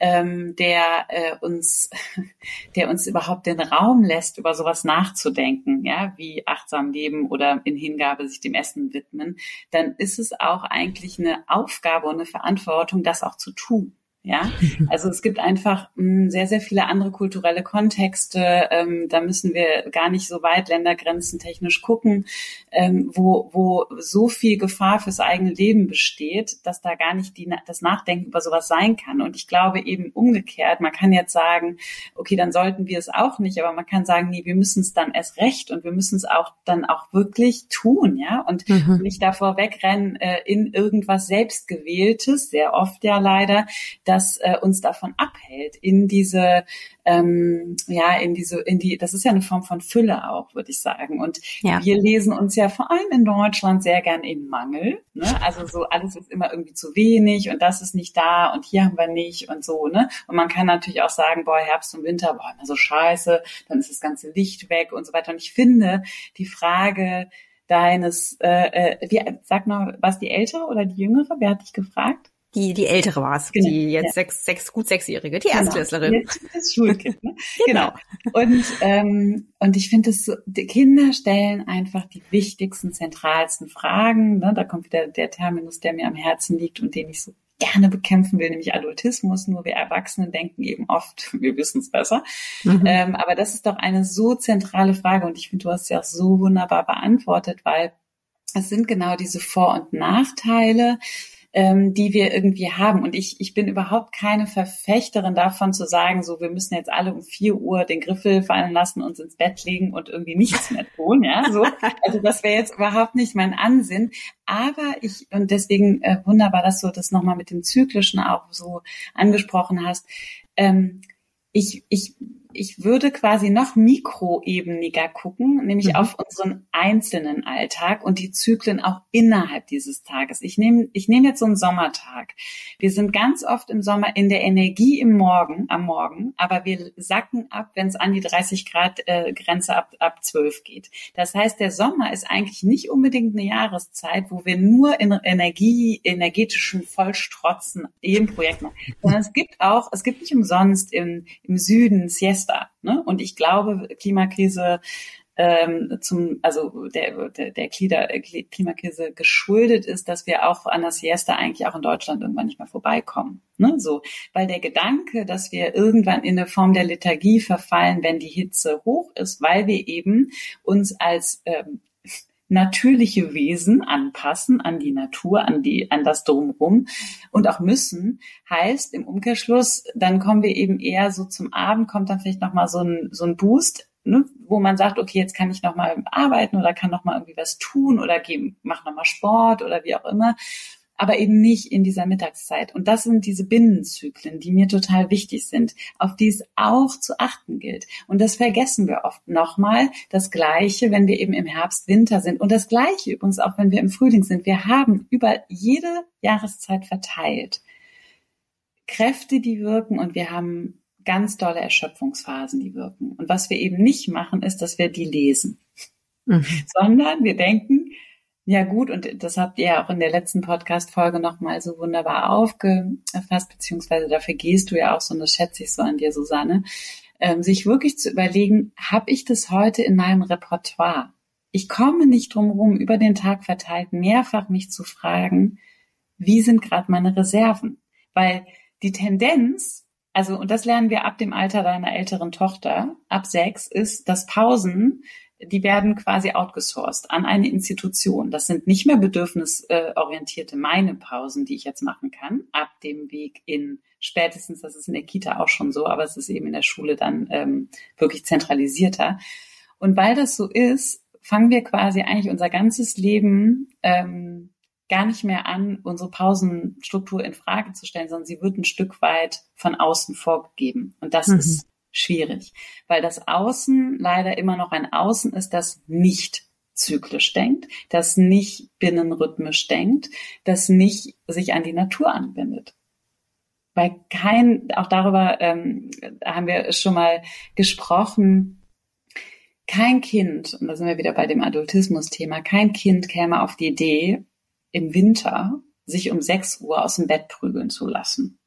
ähm, der äh, uns, der uns überhaupt den Raum lässt, über sowas nachzudenken, ja, wie achtsam leben oder in Hingabe sich dem Essen widmen, dann ist es auch eigentlich eine Aufgabe und eine Verantwortung, das auch zu tun. Ja, also es gibt einfach mh, hm, sehr, sehr viele andere kulturelle Kontexte. Ähm, da müssen wir gar nicht so weit ländergrenzen technisch gucken, ähm, wo, wo so viel Gefahr fürs eigene Leben besteht, dass da gar nicht die, das Nachdenken über sowas sein kann. Und ich glaube eben umgekehrt, man kann jetzt sagen, okay, dann sollten wir es auch nicht, aber man kann sagen, nee, wir müssen es dann erst recht und wir müssen es auch dann auch wirklich tun, ja, und mhm. nicht davor wegrennen äh, in irgendwas selbstgewähltes, sehr oft ja leider, das äh, uns davon abhält, in diese, ähm, ja, in diese, in die, das ist ja eine Form von Fülle auch, würde ich sagen. Und ja. wir lesen uns ja vor allem in Deutschland sehr gern in Mangel. Ne? Also so alles ist immer irgendwie zu wenig und das ist nicht da und hier haben wir nicht und so, ne? Und man kann natürlich auch sagen, boah, Herbst und Winter, boah, immer so scheiße, dann ist das ganze Licht weg und so weiter. Und ich finde, die Frage, deines, äh, äh, wie, sag mal, was die ältere oder die jüngere? Wer hat dich gefragt? Die, die ältere war es, genau, die jetzt ja. sechs, sechs, gut sechsjährige, die genau. Erstklässlerin. Jetzt das Schulkind, ne? genau. genau. Und, ähm, und ich finde es so, die Kinder stellen einfach die wichtigsten, zentralsten Fragen. Ne? Da kommt wieder der Terminus, der mir am Herzen liegt und den ich so gerne bekämpfen will, nämlich Adultismus. Nur wir Erwachsenen denken eben oft, wir wissen es besser. Mhm. Ähm, aber das ist doch eine so zentrale Frage und ich finde, du hast sie auch so wunderbar beantwortet, weil es sind genau diese Vor- und Nachteile ähm, die wir irgendwie haben. Und ich, ich bin überhaupt keine Verfechterin davon zu sagen, so wir müssen jetzt alle um vier Uhr den Griffel fallen lassen, uns ins Bett legen und irgendwie nichts mehr tun. Ja, so. Also das wäre jetzt überhaupt nicht mein Ansinn. Aber ich, und deswegen äh, wunderbar, dass du das nochmal mit dem Zyklischen auch so angesprochen hast. Ähm, ich, ich ich würde quasi noch mikroebeniger gucken, nämlich mhm. auf unseren einzelnen Alltag und die Zyklen auch innerhalb dieses Tages. Ich nehme ich nehme jetzt so einen Sommertag. Wir sind ganz oft im Sommer in der Energie im Morgen, am Morgen, aber wir sacken ab, wenn es an die 30 Grad äh, Grenze ab, ab 12 geht. Das heißt, der Sommer ist eigentlich nicht unbedingt eine Jahreszeit, wo wir nur in Energie, energetischen Vollstrotzen im Projekt machen, sondern es gibt auch, es gibt nicht umsonst im, im Süden Siesta. Ne? Und ich glaube, Klimakrise ähm, zum, also der, der, der Klimakrise geschuldet ist, dass wir auch an der Siesta eigentlich auch in Deutschland irgendwann nicht mehr vorbeikommen. Ne? So, weil der Gedanke, dass wir irgendwann in eine Form der Lethargie verfallen, wenn die Hitze hoch ist, weil wir eben uns als ähm, natürliche Wesen anpassen an die Natur, an die, an das Drumherum und auch müssen, heißt im Umkehrschluss, dann kommen wir eben eher so zum Abend, kommt dann vielleicht nochmal so ein, so ein Boost, ne, wo man sagt, okay, jetzt kann ich nochmal arbeiten oder kann nochmal irgendwie was tun oder geh, mach nochmal Sport oder wie auch immer aber eben nicht in dieser Mittagszeit. Und das sind diese Binnenzyklen, die mir total wichtig sind, auf die es auch zu achten gilt. Und das vergessen wir oft nochmal. Das Gleiche, wenn wir eben im Herbst, Winter sind. Und das Gleiche übrigens auch, wenn wir im Frühling sind. Wir haben über jede Jahreszeit verteilt Kräfte, die wirken und wir haben ganz tolle Erschöpfungsphasen, die wirken. Und was wir eben nicht machen, ist, dass wir die lesen. Mhm. Sondern wir denken, ja gut, und das habt ihr auch in der letzten Podcast-Folge nochmal so wunderbar aufgefasst, beziehungsweise dafür gehst du ja auch so, und das schätze ich so an dir, Susanne, ähm, sich wirklich zu überlegen, habe ich das heute in meinem Repertoire? Ich komme nicht drum rum, über den Tag verteilt mehrfach mich zu fragen, wie sind gerade meine Reserven? Weil die Tendenz, also, und das lernen wir ab dem Alter deiner älteren Tochter, ab sechs, ist, dass Pausen die werden quasi outgesourced an eine Institution. Das sind nicht mehr bedürfnisorientierte meine Pausen, die ich jetzt machen kann, ab dem Weg in spätestens, das ist in der Kita auch schon so, aber es ist eben in der Schule dann ähm, wirklich zentralisierter. Und weil das so ist, fangen wir quasi eigentlich unser ganzes Leben ähm, gar nicht mehr an, unsere Pausenstruktur in Frage zu stellen, sondern sie wird ein Stück weit von außen vorgegeben. Und das mhm. ist schwierig, weil das Außen leider immer noch ein Außen ist, das nicht zyklisch denkt, das nicht binnenrhythmisch denkt, das nicht sich an die Natur anbindet. Weil kein, auch darüber ähm, haben wir schon mal gesprochen, kein Kind, und da sind wir wieder bei dem Adultismus-Thema, kein Kind käme auf die Idee, im Winter sich um 6 Uhr aus dem Bett prügeln zu lassen.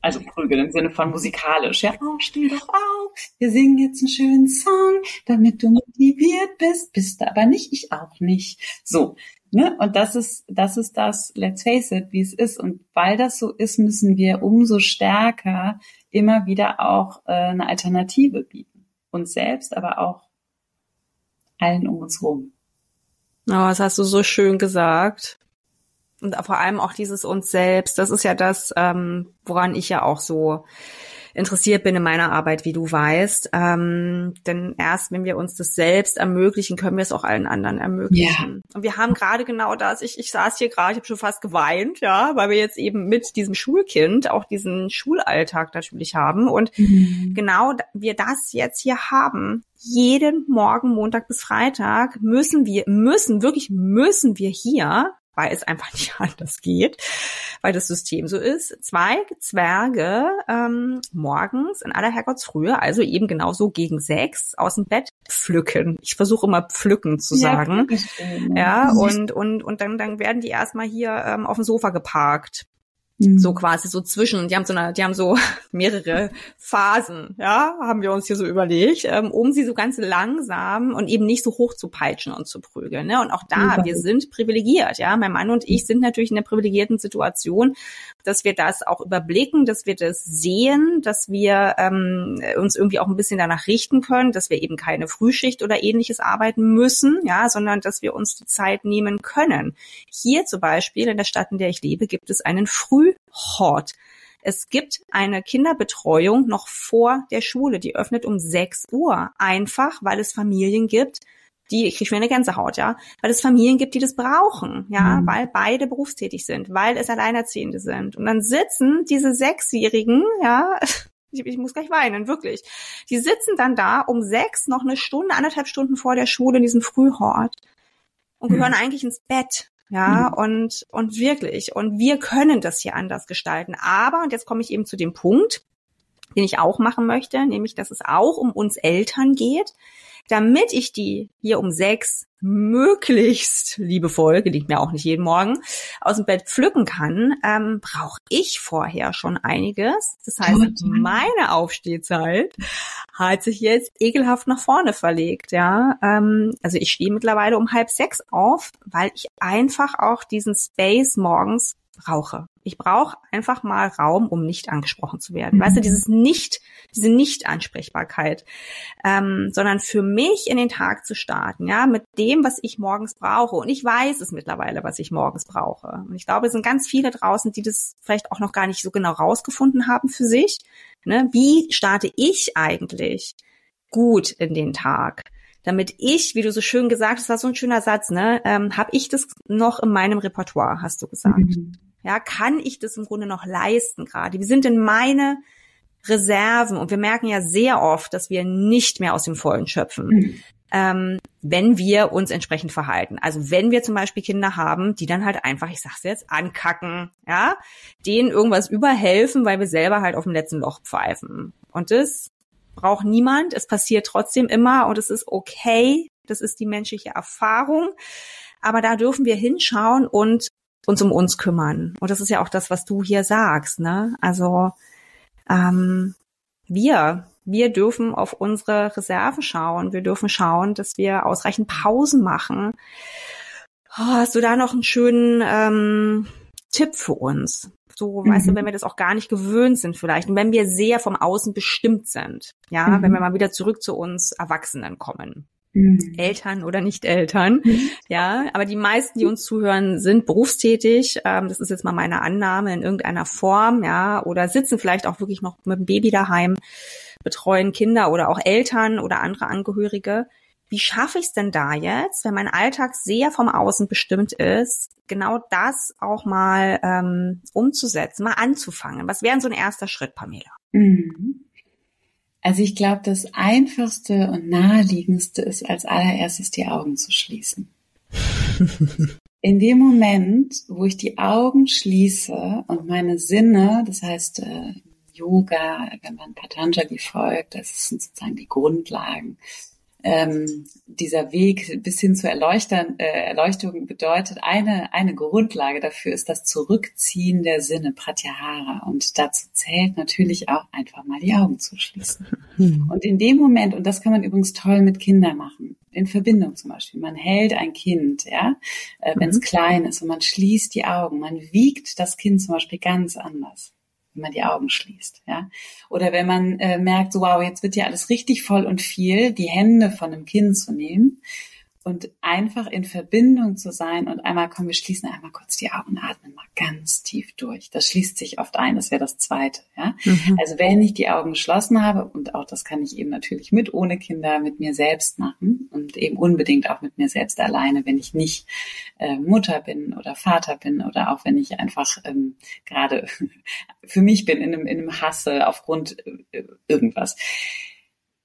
Also prügeln im Sinne von musikalisch. Ja, oh, steh doch auf. Wir singen jetzt einen schönen Song, damit du motiviert bist. Bist du aber nicht, ich auch nicht. So. Ne? Und das ist, das ist das, let's face it, wie es ist. Und weil das so ist, müssen wir umso stärker immer wieder auch äh, eine Alternative bieten. Uns selbst, aber auch allen um uns rum. Oh, das hast du so schön gesagt und vor allem auch dieses uns selbst. Das ist ja das, ähm, woran ich ja auch so interessiert bin in meiner Arbeit, wie du weißt. Ähm, denn erst wenn wir uns das selbst ermöglichen, können wir es auch allen anderen ermöglichen. Ja. Und wir haben gerade genau das, ich, ich saß hier gerade, ich habe schon fast geweint, ja, weil wir jetzt eben mit diesem Schulkind auch diesen Schulalltag natürlich haben. Und mhm. genau wir das jetzt hier haben. Jeden Morgen, Montag bis Freitag, müssen wir, müssen, wirklich müssen wir hier weil es einfach nicht anders geht, weil das System so ist. Zwei Zwerge ähm, morgens in aller Herrgottsfrühe, also eben genauso gegen sechs, aus dem Bett pflücken. Ich versuche immer pflücken zu sagen. Ja, ja und, und, und dann, dann werden die erstmal hier ähm, auf dem Sofa geparkt. Mhm. So quasi so zwischen. Und die haben so eine, die haben so mehrere Phasen, ja, haben wir uns hier so überlegt, ähm, um sie so ganz langsam und eben nicht so hoch zu peitschen und zu prügeln. Ne? Und auch da, mhm. wir sind privilegiert, ja. Mein Mann und ich sind natürlich in der privilegierten Situation, dass wir das auch überblicken, dass wir das sehen, dass wir ähm, uns irgendwie auch ein bisschen danach richten können, dass wir eben keine Frühschicht oder ähnliches arbeiten müssen, ja, sondern dass wir uns die Zeit nehmen können. Hier zum Beispiel in der Stadt, in der ich lebe, gibt es einen Frühhort. Es gibt eine Kinderbetreuung noch vor der Schule, die öffnet um 6 Uhr. Einfach, weil es Familien gibt, die ich kriege schon eine Gänsehaut, ja, weil es Familien gibt, die das brauchen, ja, mhm. weil beide berufstätig sind, weil es Alleinerziehende sind. Und dann sitzen diese Sechsjährigen, ja, Ich, ich muss gleich weinen, wirklich. Die sitzen dann da um sechs, noch eine Stunde, anderthalb Stunden vor der Schule in diesem Frühhort und gehören mhm. eigentlich ins Bett. Ja, mhm. und, und wirklich. Und wir können das hier anders gestalten. Aber, und jetzt komme ich eben zu dem Punkt, den ich auch machen möchte, nämlich, dass es auch um uns Eltern geht, damit ich die hier um sechs möglichst liebevoll, gelingt mir auch nicht jeden Morgen, aus dem Bett pflücken kann, ähm, brauche ich vorher schon einiges. Das heißt, meine Aufstehzeit hat sich jetzt ekelhaft nach vorne verlegt, ja. Ähm, also ich stehe mittlerweile um halb sechs auf, weil ich einfach auch diesen Space morgens brauche. Ich brauche einfach mal Raum, um nicht angesprochen zu werden. Mhm. Weißt du, mhm. dieses Nicht, diese Nicht-Ansprechbarkeit, ähm, sondern für mich in den Tag zu starten, ja, mit dem, was ich morgens brauche. Und ich weiß es mittlerweile, was ich morgens brauche. Und ich glaube, es sind ganz viele draußen, die das vielleicht auch noch gar nicht so genau rausgefunden haben für sich. Ne? Wie starte ich eigentlich gut in den Tag? Damit ich, wie du so schön gesagt hast, das war so ein schöner Satz, ne, ähm, habe ich das noch in meinem Repertoire, hast du gesagt. Mhm. Ja, kann ich das im Grunde noch leisten gerade? Wie sind denn meine Reserven? Und wir merken ja sehr oft, dass wir nicht mehr aus dem Vollen schöpfen. Mhm. Ähm, wenn wir uns entsprechend verhalten. Also wenn wir zum Beispiel Kinder haben, die dann halt einfach, ich sag's jetzt, ankacken, ja, denen irgendwas überhelfen, weil wir selber halt auf dem letzten Loch pfeifen. Und das braucht niemand. Es passiert trotzdem immer und es ist okay. Das ist die menschliche Erfahrung. Aber da dürfen wir hinschauen und uns um uns kümmern. Und das ist ja auch das, was du hier sagst, ne? Also ähm, wir, wir dürfen auf unsere Reserven schauen. Wir dürfen schauen, dass wir ausreichend Pausen machen. Oh, hast du da noch einen schönen ähm, Tipp für uns? So, mhm. weißt du, mhm. wenn wir das auch gar nicht gewöhnt sind vielleicht und wenn wir sehr vom Außen bestimmt sind, ja, mhm. wenn wir mal wieder zurück zu uns Erwachsenen kommen. Mhm. Eltern oder nicht Eltern, mhm. ja, aber die meisten, die uns zuhören, sind berufstätig. Ähm, das ist jetzt mal meine Annahme in irgendeiner Form, ja, oder sitzen vielleicht auch wirklich noch mit dem Baby daheim, betreuen Kinder oder auch Eltern oder andere Angehörige wie schaffe ich es denn da jetzt, wenn mein Alltag sehr vom Außen bestimmt ist, genau das auch mal ähm, umzusetzen, mal anzufangen? Was wäre so ein erster Schritt, Pamela? Mhm. Also ich glaube, das Einfachste und Naheliegendste ist als allererstes die Augen zu schließen. In dem Moment, wo ich die Augen schließe und meine Sinne, das heißt äh, Yoga, wenn man Patanjali folgt, das sind sozusagen die Grundlagen, ähm, dieser Weg bis hin zur Erleuchtern, äh, Erleuchtung bedeutet, eine, eine Grundlage dafür ist das Zurückziehen der Sinne, Pratyahara. Und dazu zählt natürlich auch einfach mal die Augen zu schließen. Mhm. Und in dem Moment, und das kann man übrigens toll mit Kindern machen, in Verbindung zum Beispiel, man hält ein Kind, ja, äh, wenn es mhm. klein ist und man schließt die Augen, man wiegt das Kind zum Beispiel ganz anders wenn man die Augen schließt, ja. Oder wenn man äh, merkt, so wow, jetzt wird ja alles richtig voll und viel, die Hände von einem Kind zu nehmen und einfach in Verbindung zu sein und einmal kommen wir schließen einmal kurz die Augen atmen mal ganz tief durch. Das schließt sich oft ein, das wäre das zweite, ja. Mhm. Also wenn ich die Augen geschlossen habe und auch das kann ich eben natürlich mit ohne Kinder mit mir selbst machen und eben unbedingt auch mit mir selbst alleine, wenn ich nicht äh, Mutter bin oder Vater bin oder auch wenn ich einfach ähm, gerade für mich bin in einem, in einem Hasse aufgrund äh, irgendwas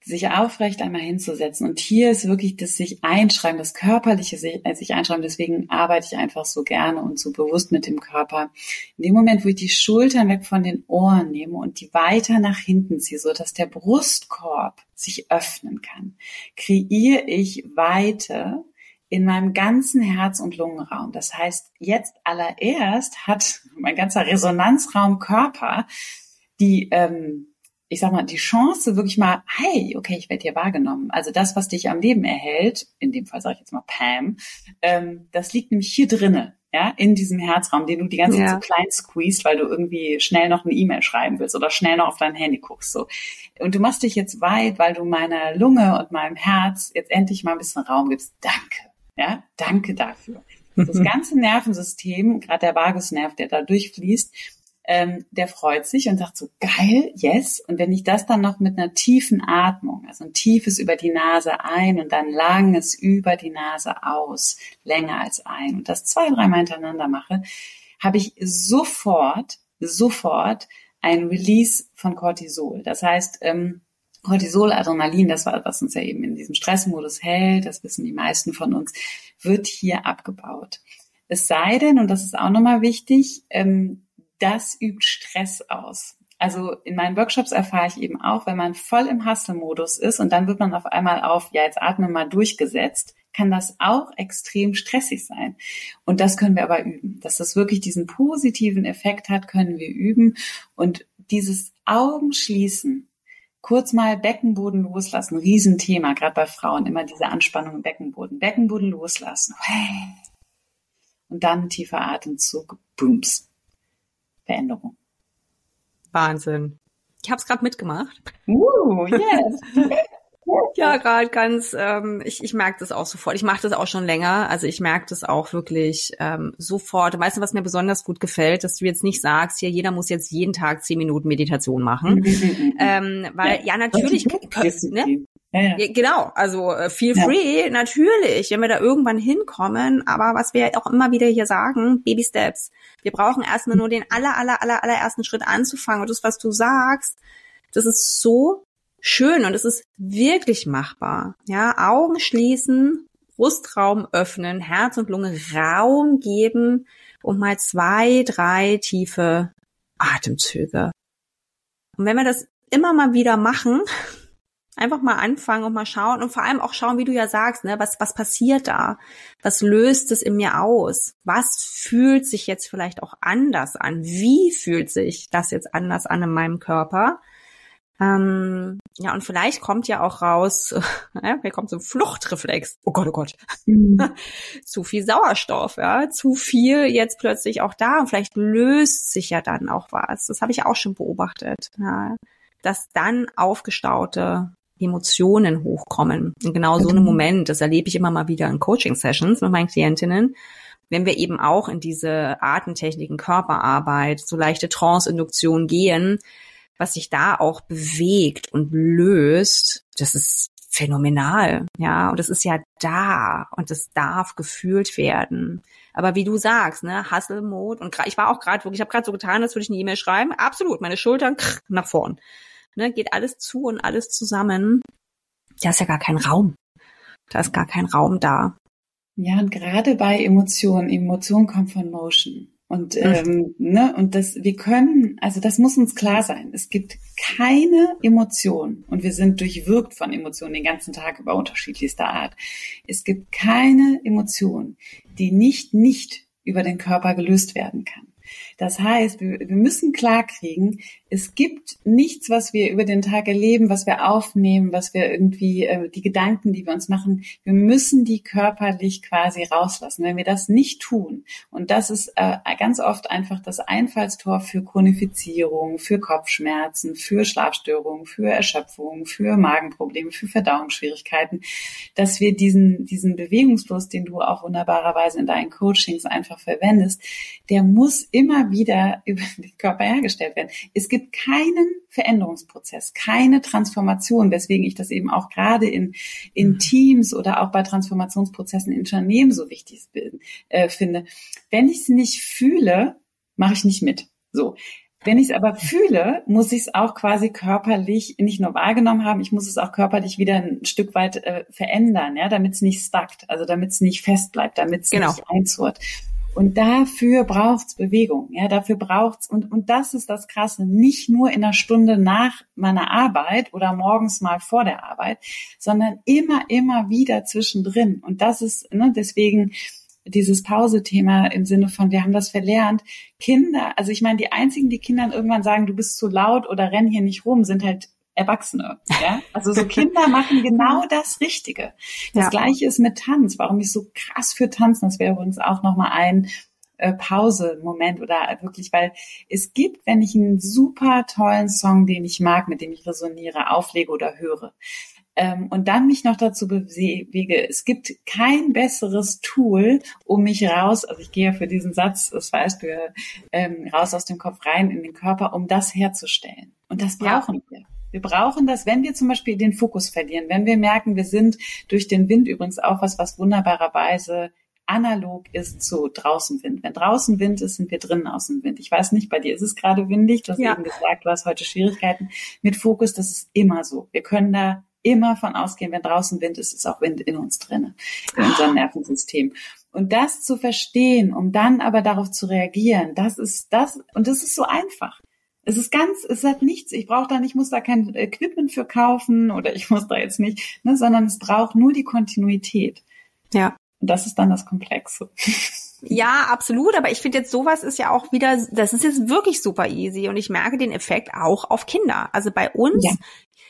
sich aufrecht einmal hinzusetzen. Und hier ist wirklich das sich einschreiben, das körperliche sich, äh, sich einschreiben. Deswegen arbeite ich einfach so gerne und so bewusst mit dem Körper. In dem Moment, wo ich die Schultern weg von den Ohren nehme und die weiter nach hinten ziehe, so dass der Brustkorb sich öffnen kann, kreiere ich Weite in meinem ganzen Herz- und Lungenraum. Das heißt, jetzt allererst hat mein ganzer Resonanzraum Körper die ähm, ich sag mal, die Chance wirklich mal, hey, okay, ich werde hier wahrgenommen. Also das, was dich am Leben erhält, in dem Fall sage ich jetzt mal Pam, ähm, das liegt nämlich hier drinne, ja, in diesem Herzraum, den du die ganze Zeit so klein squeezed, weil du irgendwie schnell noch eine E-Mail schreiben willst oder schnell noch auf dein Handy guckst, so. Und du machst dich jetzt weit, weil du meiner Lunge und meinem Herz jetzt endlich mal ein bisschen Raum gibst. Danke, ja, danke dafür. Das ganze Nervensystem, gerade der Vagusnerv, der da durchfließt, ähm, der freut sich und sagt so, geil, yes. Und wenn ich das dann noch mit einer tiefen Atmung, also ein tiefes über die Nase ein und dann langes über die Nase aus, länger als ein und das zwei, dreimal hintereinander mache, habe ich sofort, sofort ein Release von Cortisol. Das heißt, ähm, Cortisol, Adrenalin, das war, was uns ja eben in diesem Stressmodus hält, das wissen die meisten von uns, wird hier abgebaut. Es sei denn, und das ist auch nochmal wichtig, ähm, das übt Stress aus. Also in meinen Workshops erfahre ich eben auch, wenn man voll im Hustle-Modus ist und dann wird man auf einmal auf, ja, jetzt atme mal durchgesetzt, kann das auch extrem stressig sein. Und das können wir aber üben. Dass das wirklich diesen positiven Effekt hat, können wir üben. Und dieses Augenschließen, kurz mal Beckenboden loslassen, Riesenthema, gerade bei Frauen, immer diese Anspannung im Beckenboden. Beckenboden loslassen. Und dann tiefer Atemzug, Booms. Veränderung. Wahnsinn. Ich habe es gerade mitgemacht. Uh, yes. Ja, gerade ganz, ähm, ich, ich merke das auch sofort. Ich mache das auch schon länger. Also ich merke das auch wirklich ähm, sofort. Weißt du, was mir besonders gut gefällt, dass du jetzt nicht sagst, hier, jeder muss jetzt jeden Tag zehn Minuten Meditation machen. ähm, weil, ja, natürlich, ne? Ja, ja. Genau, also äh, feel free, ja. natürlich, wenn wir da irgendwann hinkommen, aber was wir auch immer wieder hier sagen, Baby Steps. Wir brauchen erstmal nur den aller, aller, aller, allerersten Schritt anzufangen und das, was du sagst, das ist so schön und es ist wirklich machbar. Ja, Augen schließen, Brustraum öffnen, Herz und Lunge Raum geben und mal zwei, drei tiefe Atemzüge. Und wenn wir das immer mal wieder machen, einfach mal anfangen und mal schauen und vor allem auch schauen, wie du ja sagst, ne, was, was passiert da? Was löst es in mir aus? Was fühlt sich jetzt vielleicht auch anders an? Wie fühlt sich das jetzt anders an in meinem Körper? Ähm, ja, und vielleicht kommt ja auch raus, ja, hier kommt so ein Fluchtreflex. Oh Gott, oh Gott. Mhm. zu viel Sauerstoff, ja, zu viel jetzt plötzlich auch da und vielleicht löst sich ja dann auch was. Das habe ich auch schon beobachtet, ja, dass dann aufgestaute Emotionen hochkommen. In genau so einem mhm. Moment, das erlebe ich immer mal wieder in Coaching-Sessions mit meinen Klientinnen, wenn wir eben auch in diese Artentechniken, Körperarbeit, so leichte Trance-Induktion gehen, was sich da auch bewegt und löst, das ist phänomenal, ja, und das ist ja da und das darf gefühlt werden. Aber wie du sagst, ne, Hustle-Mode und ich war auch gerade wirklich, ich habe gerade so getan, als würde ich eine E-Mail schreiben, absolut, meine Schultern krr, nach vorn. Ne, geht alles zu und alles zusammen. Da ist ja gar kein Raum. Da ist gar kein Raum da. Ja, und gerade bei Emotionen, Emotion kommt von Motion. Und, mhm. ähm, ne, und das, wir können, also das muss uns klar sein. Es gibt keine Emotion und wir sind durchwirkt von Emotionen den ganzen Tag über unterschiedlichster Art. Es gibt keine Emotion, die nicht nicht über den Körper gelöst werden kann. Das heißt, wir, wir müssen klarkriegen, es gibt nichts, was wir über den Tag erleben, was wir aufnehmen, was wir irgendwie, äh, die Gedanken, die wir uns machen, wir müssen die körperlich quasi rauslassen. Wenn wir das nicht tun, und das ist äh, ganz oft einfach das Einfallstor für Chronifizierung, für Kopfschmerzen, für Schlafstörungen, für Erschöpfung, für Magenprobleme, für Verdauungsschwierigkeiten, dass wir diesen, diesen Bewegungsfluss, den du auch wunderbarerweise in deinen Coachings einfach verwendest, der muss immer wieder über den Körper hergestellt werden. Es gibt keinen Veränderungsprozess, keine Transformation, weswegen ich das eben auch gerade in, in mhm. Teams oder auch bei Transformationsprozessen in Unternehmen so wichtig äh, finde. Wenn ich es nicht fühle, mache ich nicht mit. So. Wenn ich es aber fühle, muss ich es auch quasi körperlich nicht nur wahrgenommen haben, ich muss es auch körperlich wieder ein Stück weit äh, verändern, ja, damit es nicht stuckt, also damit es nicht fest bleibt, damit es genau. nicht einzurt. Und dafür braucht's Bewegung, ja, dafür braucht's und und das ist das Krasse, nicht nur in einer Stunde nach meiner Arbeit oder morgens mal vor der Arbeit, sondern immer immer wieder zwischendrin. Und das ist ne, deswegen dieses Pause-Thema im Sinne von, wir haben das verlernt. Kinder, also ich meine, die einzigen, die Kindern irgendwann sagen, du bist zu laut oder renn hier nicht rum, sind halt Erwachsene. Ja? Also so Kinder machen genau das Richtige. Das ja. gleiche ist mit Tanz. Warum ich so krass für Tanzen, das wäre übrigens auch nochmal ein äh, Pause-Moment oder wirklich, weil es gibt, wenn ich einen super tollen Song, den ich mag, mit dem ich resoniere, auflege oder höre, ähm, und dann mich noch dazu bewege, es gibt kein besseres Tool, um mich raus, also ich gehe ja für diesen Satz, das weißt du ähm, raus aus dem Kopf rein in den Körper, um das herzustellen. Und das brauchen wir. Wir brauchen das, wenn wir zum Beispiel den Fokus verlieren, wenn wir merken, wir sind durch den Wind übrigens auch was, was wunderbarerweise analog ist zu draußen Wind. Wenn draußen Wind ist, sind wir drinnen aus dem Wind. Ich weiß nicht, bei dir ist es gerade windig. Du hast ja. eben gesagt, du hast heute Schwierigkeiten mit Fokus. Das ist immer so. Wir können da immer von ausgehen, wenn draußen Wind ist, ist auch Wind in uns drinne, in unserem Nervensystem. Und das zu verstehen, um dann aber darauf zu reagieren, das ist das, und das ist so einfach. Es ist ganz, es hat nichts, ich brauche da nicht, muss da kein Equipment für kaufen oder ich muss da jetzt nicht, ne, sondern es braucht nur die Kontinuität. Ja. Und das ist dann das Komplexe. Ja, absolut. Aber ich finde jetzt sowas ist ja auch wieder, das ist jetzt wirklich super easy und ich merke den Effekt auch auf Kinder. Also bei uns ja.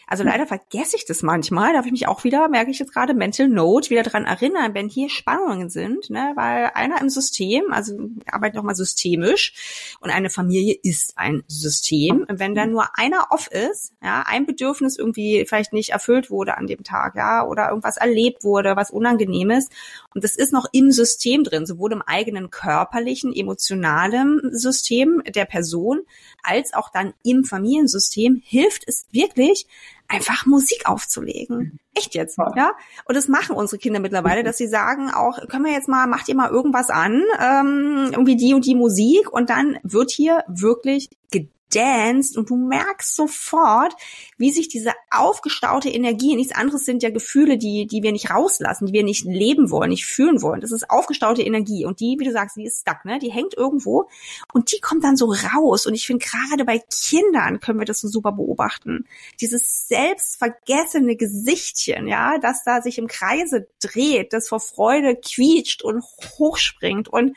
Also leider vergesse ich das manchmal. Da habe ich mich auch wieder, merke ich jetzt gerade, Mental Note, wieder dran erinnern, wenn hier Spannungen sind, ne? weil einer im System, also wir arbeiten auch mal systemisch und eine Familie ist ein System. Und wenn da nur einer off ist, ja, ein Bedürfnis irgendwie vielleicht nicht erfüllt wurde an dem Tag, ja, oder irgendwas erlebt wurde, was unangenehm ist, und das ist noch im System drin, sowohl im eigenen körperlichen, emotionalen System der Person, als auch dann im Familiensystem, hilft es wirklich, einfach Musik aufzulegen. Mhm. Echt jetzt, ja? Und das machen unsere Kinder mittlerweile, dass sie sagen auch, können wir jetzt mal, macht ihr mal irgendwas an, ähm, irgendwie die und die Musik und dann wird hier wirklich danced und du merkst sofort, wie sich diese aufgestaute Energie, nichts anderes sind ja Gefühle, die, die wir nicht rauslassen, die wir nicht leben wollen, nicht fühlen wollen. Das ist aufgestaute Energie und die, wie du sagst, die ist stuck, ne? Die hängt irgendwo und die kommt dann so raus und ich finde gerade bei Kindern können wir das so super beobachten. Dieses selbstvergessene Gesichtchen, ja, das da sich im Kreise dreht, das vor Freude quietscht und hochspringt und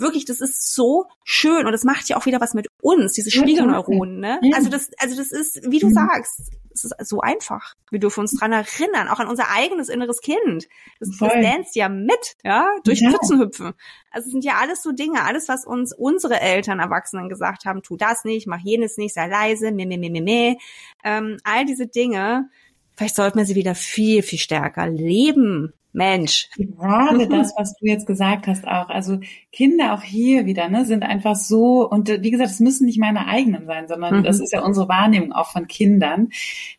wirklich, das ist so schön und das macht ja auch wieder was mit uns, diese Spiegelneuronen, ne? Also das, also das ist, wie du mhm. sagst, es ist so einfach. Wir dürfen uns dran erinnern, auch an unser eigenes inneres Kind. Das, das danst ja mit, ja, durch ja. Pfützen hüpfen. Also es sind ja alles so Dinge, alles, was uns unsere Eltern, Erwachsenen gesagt haben, tu das nicht, mach jenes nicht, sei leise, meh, meh, meh, meh, meh. Ähm, all diese Dinge, vielleicht sollten wir sie wieder viel, viel stärker leben Mensch. Gerade das, was du jetzt gesagt hast auch. Also Kinder auch hier wieder, ne, sind einfach so, und äh, wie gesagt, es müssen nicht meine eigenen sein, sondern mhm. das ist ja unsere Wahrnehmung auch von Kindern.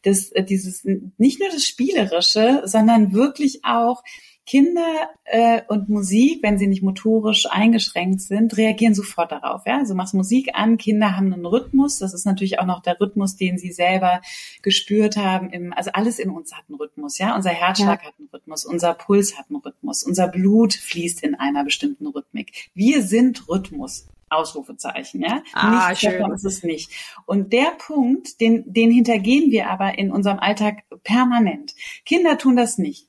Das, äh, dieses, nicht nur das Spielerische, sondern wirklich auch, Kinder äh, und Musik, wenn sie nicht motorisch eingeschränkt sind, reagieren sofort darauf. Ja? Also machst Musik an, Kinder haben einen Rhythmus. Das ist natürlich auch noch der Rhythmus, den sie selber gespürt haben. Im, also alles in uns hat einen Rhythmus. Ja, unser Herzschlag ja. hat einen Rhythmus, unser Puls hat einen Rhythmus, unser Blut fließt in einer bestimmten Rhythmik. Wir sind Rhythmus. Ausrufezeichen, ja. Ah, nicht schön. ist es nicht. Und der Punkt, den, den hintergehen wir aber in unserem Alltag permanent. Kinder tun das nicht.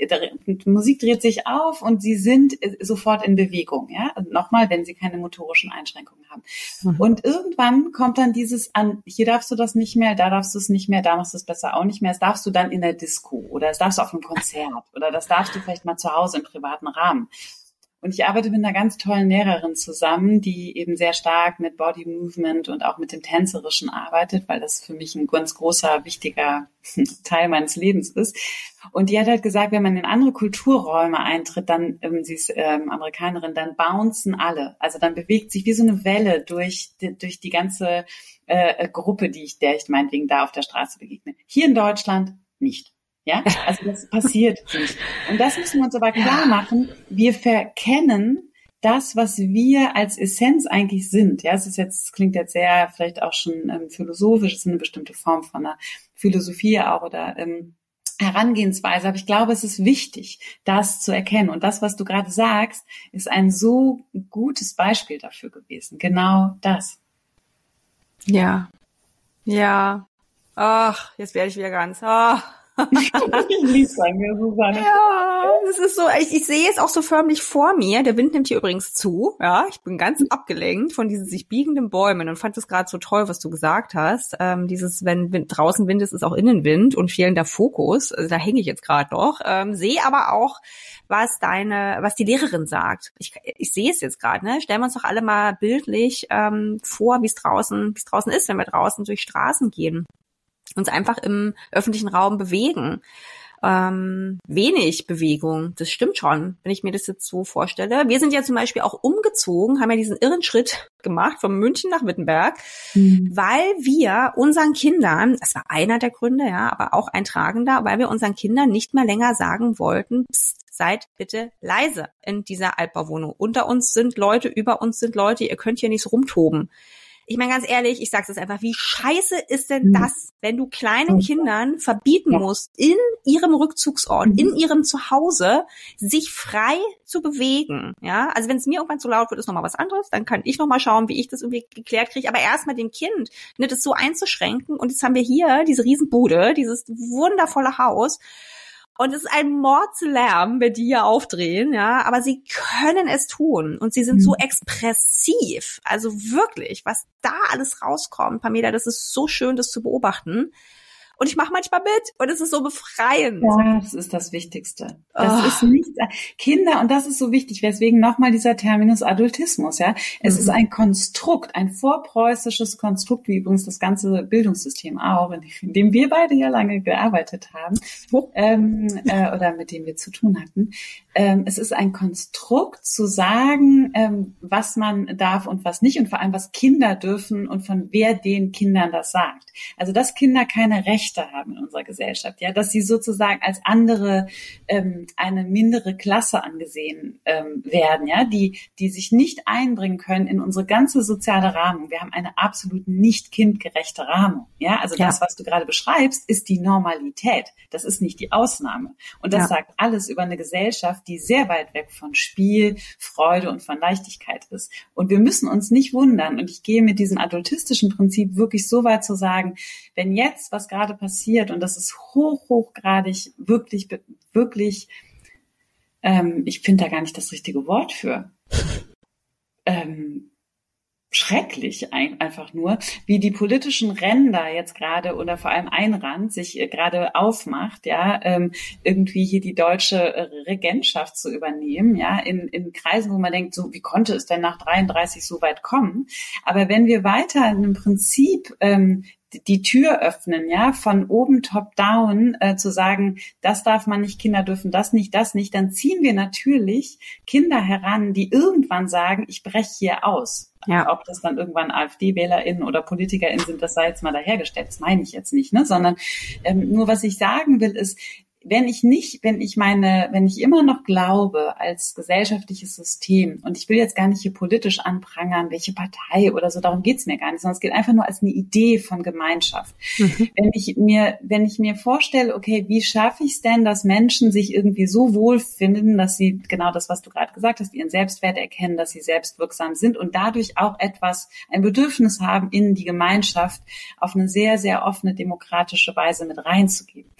Musik dreht sich auf und sie sind äh, sofort in Bewegung, ja. Und nochmal, wenn sie keine motorischen Einschränkungen haben. Mhm. Und irgendwann kommt dann dieses an, hier darfst du das nicht mehr, da darfst du es nicht mehr, da machst du es besser auch nicht mehr. Das darfst du dann in der Disco oder das darfst du auf einem Konzert oder das darfst du vielleicht mal zu Hause im privaten Rahmen. Und ich arbeite mit einer ganz tollen Lehrerin zusammen, die eben sehr stark mit Body Movement und auch mit dem Tänzerischen arbeitet, weil das für mich ein ganz großer, wichtiger Teil meines Lebens ist. Und die hat halt gesagt, wenn man in andere Kulturräume eintritt, dann, ähm, sie ist ähm, Amerikanerin, dann bouncen alle. Also dann bewegt sich wie so eine Welle durch, durch die ganze äh, Gruppe, die ich, der ich meinetwegen da auf der Straße begegne. Hier in Deutschland nicht. Ja, also das passiert nicht. Und das müssen wir uns aber klar machen. Wir verkennen das, was wir als Essenz eigentlich sind. Ja, es ist jetzt, es klingt jetzt sehr vielleicht auch schon ähm, philosophisch, es ist eine bestimmte Form von einer Philosophie auch oder ähm, Herangehensweise, aber ich glaube, es ist wichtig, das zu erkennen. Und das, was du gerade sagst, ist ein so gutes Beispiel dafür gewesen. Genau das. Ja. Ja. Ach, jetzt werde ich wieder ganz. Oh ich mir, Susanne. Ja, das ist so, ich, ich sehe es auch so förmlich vor mir. Der Wind nimmt hier übrigens zu. Ja, ich bin ganz abgelenkt von diesen sich biegenden Bäumen und fand es gerade so toll, was du gesagt hast. Ähm, dieses, wenn Wind, draußen Wind ist, ist auch Innenwind und fehlender Fokus. Also da hänge ich jetzt gerade noch. Ähm, sehe aber auch, was deine, was die Lehrerin sagt. Ich, ich sehe es jetzt gerade, ne? Stellen wir uns doch alle mal bildlich ähm, vor, wie es draußen, wie es draußen ist, wenn wir draußen durch Straßen gehen uns einfach im öffentlichen Raum bewegen. Ähm, wenig Bewegung, das stimmt schon, wenn ich mir das jetzt so vorstelle. Wir sind ja zum Beispiel auch umgezogen, haben ja diesen irren Schritt gemacht von München nach Wittenberg, mhm. weil wir unseren Kindern, das war einer der Gründe, ja, aber auch ein tragender, weil wir unseren Kindern nicht mehr länger sagen wollten, pst, seid bitte leise in dieser Altbauwohnung. Unter uns sind Leute, über uns sind Leute, ihr könnt hier nicht rumtoben ich meine ganz ehrlich, ich sag's jetzt einfach, wie scheiße ist denn mhm. das, wenn du kleinen mhm. Kindern verbieten musst, in ihrem Rückzugsort, mhm. in ihrem Zuhause, sich frei zu bewegen. Ja, also wenn es mir irgendwann zu laut wird, ist nochmal was anderes. Dann kann ich nochmal schauen, wie ich das irgendwie geklärt kriege. Aber erstmal dem Kind, ne, das so einzuschränken. Und jetzt haben wir hier diese Riesenbude, dieses wundervolle Haus. Und es ist ein Mordslärm, wenn die hier aufdrehen, ja, aber sie können es tun und sie sind mhm. so expressiv. Also wirklich, was da alles rauskommt, Pamela, das ist so schön, das zu beobachten und ich mache manchmal mit und es ist so befreiend. Ja, das ist das Wichtigste. Das oh. ist nicht Kinder und das ist so wichtig. Weswegen nochmal dieser Terminus Adultismus. Ja, es mhm. ist ein Konstrukt, ein vorpreußisches Konstrukt, wie übrigens das ganze Bildungssystem auch, in dem wir beide ja lange gearbeitet haben ähm, äh, oder mit dem wir zu tun hatten. Ähm, es ist ein Konstrukt zu sagen, ähm, was man darf und was nicht und vor allem was Kinder dürfen und von wer den Kindern das sagt. Also dass Kinder keine Rechte Rechte haben in unserer Gesellschaft, ja, dass sie sozusagen als andere ähm, eine mindere Klasse angesehen ähm, werden, ja, die die sich nicht einbringen können in unsere ganze soziale Rahmung. Wir haben eine absolut nicht kindgerechte Rahmung, ja, also ja. das, was du gerade beschreibst, ist die Normalität. Das ist nicht die Ausnahme und das ja. sagt alles über eine Gesellschaft, die sehr weit weg von Spiel, Freude und von Leichtigkeit ist. Und wir müssen uns nicht wundern. Und ich gehe mit diesem adultistischen Prinzip wirklich so weit zu sagen, wenn jetzt, was gerade passiert und das ist hoch, hochgradig, wirklich, wirklich, ähm, ich finde da gar nicht das richtige Wort für. Ähm, schrecklich ein, einfach nur, wie die politischen Ränder jetzt gerade oder vor allem ein Rand sich äh, gerade aufmacht, ja, ähm, irgendwie hier die deutsche äh, Regentschaft zu übernehmen, ja, in, in Kreisen, wo man denkt, so wie konnte es denn nach 33 so weit kommen? Aber wenn wir weiter im Prinzip ähm, die Tür öffnen, ja, von oben top down äh, zu sagen, das darf man nicht, Kinder dürfen das nicht, das nicht, dann ziehen wir natürlich Kinder heran, die irgendwann sagen, ich breche hier aus. Ja. Ob das dann irgendwann AfD-WählerInnen oder PolitikerInnen sind, das sei jetzt mal dahergestellt. Das meine ich jetzt nicht, ne? Sondern ähm, nur was ich sagen will, ist, wenn ich nicht, wenn ich meine, wenn ich immer noch glaube als gesellschaftliches System, und ich will jetzt gar nicht hier politisch anprangern, welche Partei oder so, darum geht's mir gar nicht, sondern es geht einfach nur als eine Idee von Gemeinschaft. Mhm. Wenn ich mir, wenn ich mir vorstelle, okay, wie schaffe ich es denn, dass Menschen sich irgendwie so wohlfinden, dass sie genau das, was du gerade gesagt hast, ihren Selbstwert erkennen, dass sie selbstwirksam sind und dadurch auch etwas, ein Bedürfnis haben, in die Gemeinschaft auf eine sehr, sehr offene, demokratische Weise mit reinzugeben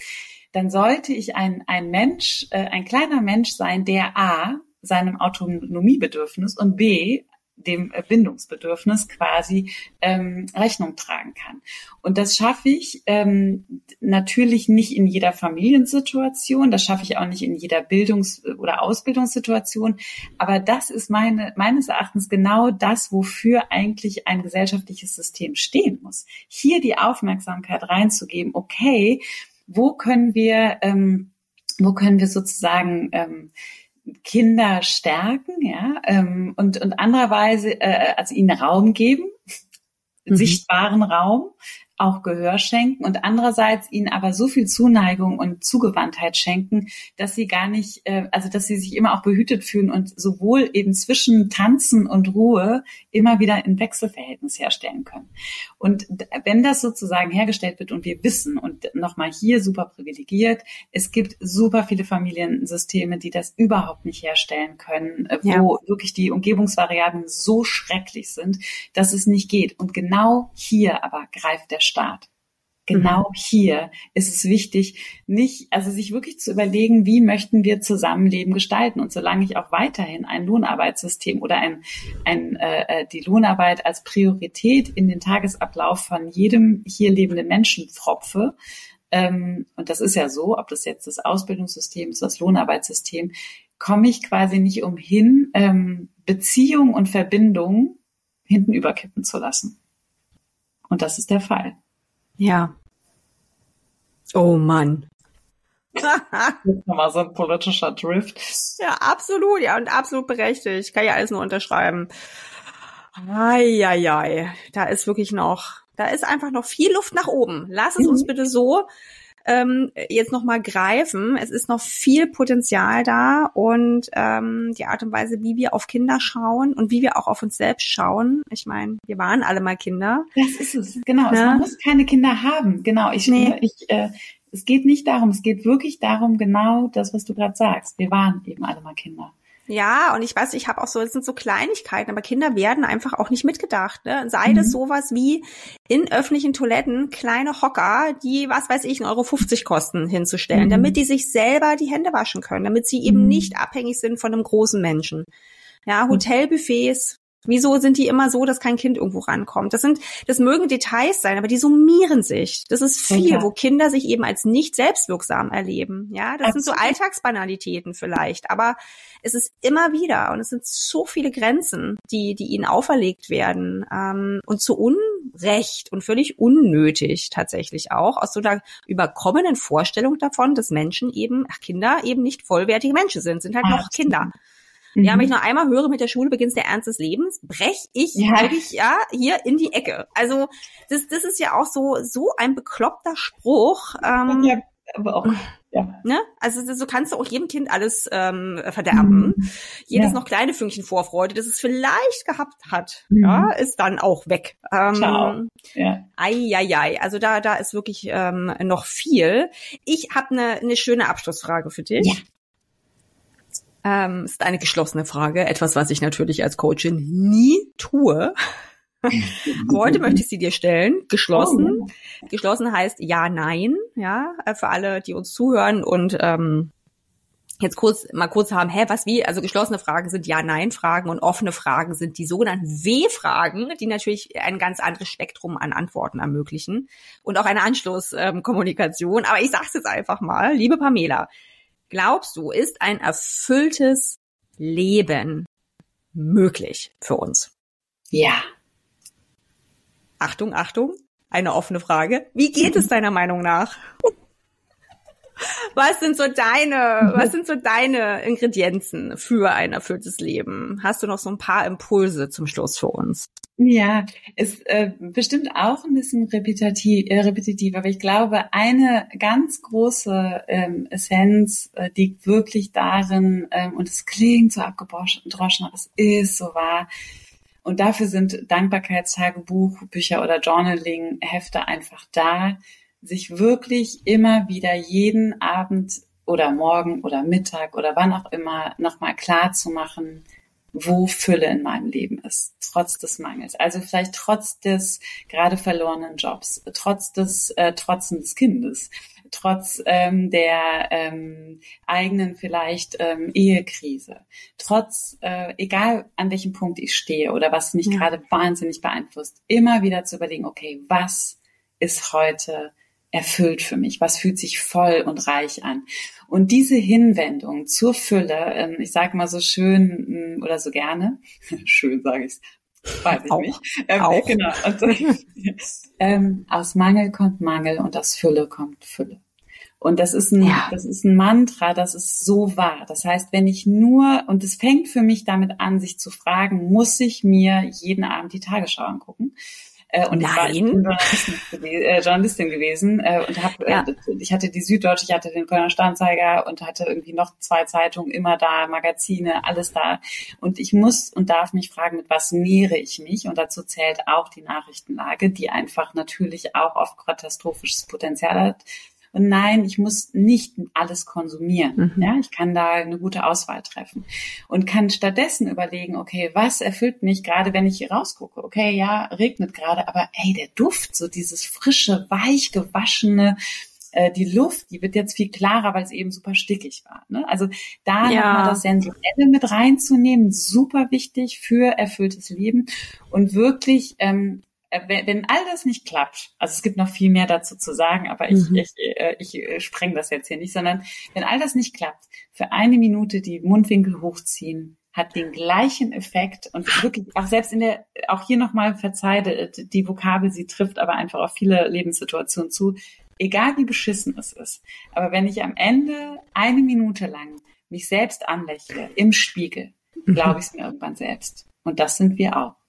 dann sollte ich ein, ein Mensch, äh, ein kleiner Mensch sein, der A, seinem Autonomiebedürfnis und B, dem Bindungsbedürfnis quasi ähm, Rechnung tragen kann. Und das schaffe ich ähm, natürlich nicht in jeder Familiensituation, das schaffe ich auch nicht in jeder Bildungs- oder Ausbildungssituation, aber das ist meine, meines Erachtens genau das, wofür eigentlich ein gesellschaftliches System stehen muss. Hier die Aufmerksamkeit reinzugeben, okay, wo können wir, ähm, wo können wir sozusagen ähm, Kinder stärken, ja, ähm, und, und andererweise, äh, also ihnen Raum geben, mhm. sichtbaren Raum, auch Gehör schenken und andererseits ihnen aber so viel Zuneigung und Zugewandtheit schenken, dass sie gar nicht, äh, also dass sie sich immer auch behütet fühlen und sowohl eben zwischen Tanzen und Ruhe immer wieder ein Wechselverhältnis herstellen können. Und wenn das sozusagen hergestellt wird und wir wissen und nochmal hier super privilegiert, es gibt super viele Familiensysteme, die das überhaupt nicht herstellen können, äh, wo ja. wirklich die Umgebungsvariablen so schrecklich sind, dass es nicht geht. Und genau hier aber greift der Staat. Genau mhm. hier ist es wichtig, nicht, also sich wirklich zu überlegen, wie möchten wir Zusammenleben gestalten. Und solange ich auch weiterhin ein Lohnarbeitssystem oder ein, ein, äh, äh, die Lohnarbeit als Priorität in den Tagesablauf von jedem hier lebenden Menschen pfropfe, ähm, und das ist ja so, ob das jetzt das Ausbildungssystem ist, das Lohnarbeitssystem, komme ich quasi nicht umhin, ähm, Beziehung und Verbindung hinten überkippen zu lassen. Und das ist der Fall. Ja. Oh Mann. Jetzt nochmal so ein politischer Drift. Ja, absolut, ja, und absolut berechtigt. Ich kann ja alles nur unterschreiben. Eieiei, da ist wirklich noch, da ist einfach noch viel Luft nach oben. Lass es mhm. uns bitte so ähm, jetzt nochmal greifen. Es ist noch viel Potenzial da und ähm, die Art und Weise, wie wir auf Kinder schauen und wie wir auch auf uns selbst schauen. Ich meine, wir waren alle mal Kinder. Das ist es, genau. Ne? Man muss keine Kinder haben. Genau. Ich, nee. ich, äh, es geht nicht darum, es geht wirklich darum, genau das, was du gerade sagst. Wir waren eben alle mal Kinder. Ja, und ich weiß, ich habe auch so, es sind so Kleinigkeiten, aber Kinder werden einfach auch nicht mitgedacht. Ne? Sei mhm. das sowas wie in öffentlichen Toiletten kleine Hocker, die, was weiß ich, 1,50 Euro 50 kosten, hinzustellen, mhm. damit die sich selber die Hände waschen können, damit sie eben mhm. nicht abhängig sind von einem großen Menschen. Ja. Hotelbuffets, Wieso sind die immer so, dass kein Kind irgendwo rankommt? Das sind, das mögen Details sein, aber die summieren sich. Das ist viel, okay. wo Kinder sich eben als nicht selbstwirksam erleben. Ja, das Absolut. sind so Alltagsbanalitäten vielleicht, aber es ist immer wieder und es sind so viele Grenzen, die, die ihnen auferlegt werden ähm, und zu Unrecht und völlig unnötig tatsächlich auch aus so einer überkommenen Vorstellung davon, dass Menschen eben, ach, Kinder eben nicht vollwertige Menschen sind, sind halt Absolut. noch Kinder. Mhm. Ja, wenn ich noch einmal höre, mit der Schule beginnt der Ernst des Lebens, brech ich ja. wirklich ja hier in die Ecke. Also das, das ist ja auch so so ein bekloppter Spruch. Ähm, ja, aber auch. Ja. Ne? Also so kannst du auch jedem Kind alles ähm, verderben. Mhm. Jedes ja. noch kleine Fünkchen Vorfreude, das es vielleicht gehabt hat, mhm. ja, ist dann auch weg. Ähm, Ciao. Ja. Ei, ei, ei. Also da, da ist wirklich ähm, noch viel. Ich habe eine ne schöne Abschlussfrage für dich. Ja. Ähm, ist eine geschlossene Frage, etwas, was ich natürlich als Coachin nie tue. Heute möchte ich sie dir stellen. Geschlossen. Oh. Geschlossen heißt ja, nein, ja, für alle, die uns zuhören und ähm, jetzt kurz mal kurz haben, hä, was wie? Also geschlossene Fragen sind Ja-Nein-Fragen und offene Fragen sind die sogenannten W-Fragen, die natürlich ein ganz anderes Spektrum an Antworten ermöglichen und auch eine Anschlusskommunikation. Ähm, Aber ich sag's jetzt einfach mal, liebe Pamela, glaubst du, ist ein erfülltes Leben möglich für uns? Ja. Achtung, Achtung, eine offene Frage. Wie geht es deiner Meinung nach? Was sind so deine, was sind so deine Ingredienzen für ein erfülltes Leben? Hast du noch so ein paar Impulse zum Schluss für uns? Ja, ist äh, bestimmt auch ein bisschen repetitiv, äh, repetitiv, aber ich glaube, eine ganz große ähm, Essenz äh, liegt wirklich darin, ähm, und es klingt so abgedroschen, aber es ist so wahr. Und dafür sind Dankbarkeitstagebuch, Bücher oder Journaling-Hefte einfach da, sich wirklich immer wieder jeden Abend oder morgen oder Mittag oder wann auch immer nochmal klar zu machen, wo Fülle in meinem Leben ist, trotz des Mangels. Also vielleicht trotz des gerade verlorenen Jobs, trotz des äh, Trotzen des Kindes, trotz ähm, der ähm, eigenen vielleicht ähm, Ehekrise, trotz, äh, egal an welchem Punkt ich stehe oder was mich ja. gerade wahnsinnig beeinflusst, immer wieder zu überlegen, okay, was ist heute erfüllt für mich? Was fühlt sich voll und reich an? Und diese Hinwendung zur Fülle, ähm, ich sage mal so schön mm, oder so gerne, schön sage ich weiß ich auch, nicht. Ähm, auch. Genau. Und, ähm, aus Mangel kommt Mangel und aus Fülle kommt Fülle. Und das ist ein, ja. das ist ein Mantra, das ist so wahr. Das heißt, wenn ich nur, und es fängt für mich damit an, sich zu fragen, muss ich mir jeden Abend die Tagesschau angucken? Äh, und Nein. ich war Journalistin, äh, Journalistin gewesen äh, und habe, äh, ja. äh, ich hatte die Süddeutsche, ich hatte den Kölner Sternzeiger und hatte irgendwie noch zwei Zeitungen immer da, Magazine, alles da. Und ich muss und darf mich fragen, mit was nähere ich mich? Und dazu zählt auch die Nachrichtenlage, die einfach natürlich auch oft katastrophisches Potenzial hat. Und nein, ich muss nicht alles konsumieren. Mhm. Ja, ich kann da eine gute Auswahl treffen und kann stattdessen überlegen, okay, was erfüllt mich gerade, wenn ich hier rausgucke? Okay, ja, regnet gerade, aber hey, der Duft, so dieses frische, weich gewaschene, äh, die Luft, die wird jetzt viel klarer, weil es eben super stickig war. Ne? Also da ja. nochmal das Sensuelle mit reinzunehmen, super wichtig für erfülltes Leben und wirklich ähm, äh, wenn, wenn all das nicht klappt, also es gibt noch viel mehr dazu zu sagen, aber ich, mhm. ich, äh, ich, ich äh, spreng das jetzt hier nicht, sondern wenn all das nicht klappt, für eine Minute die Mundwinkel hochziehen, hat den gleichen Effekt und wirklich auch selbst in der, auch hier nochmal verzeihe, die Vokabel, sie trifft aber einfach auf viele Lebenssituationen zu, egal wie beschissen es ist. Aber wenn ich am Ende eine Minute lang mich selbst anlächle im Spiegel, glaube ich es mir irgendwann selbst. Und das sind wir auch.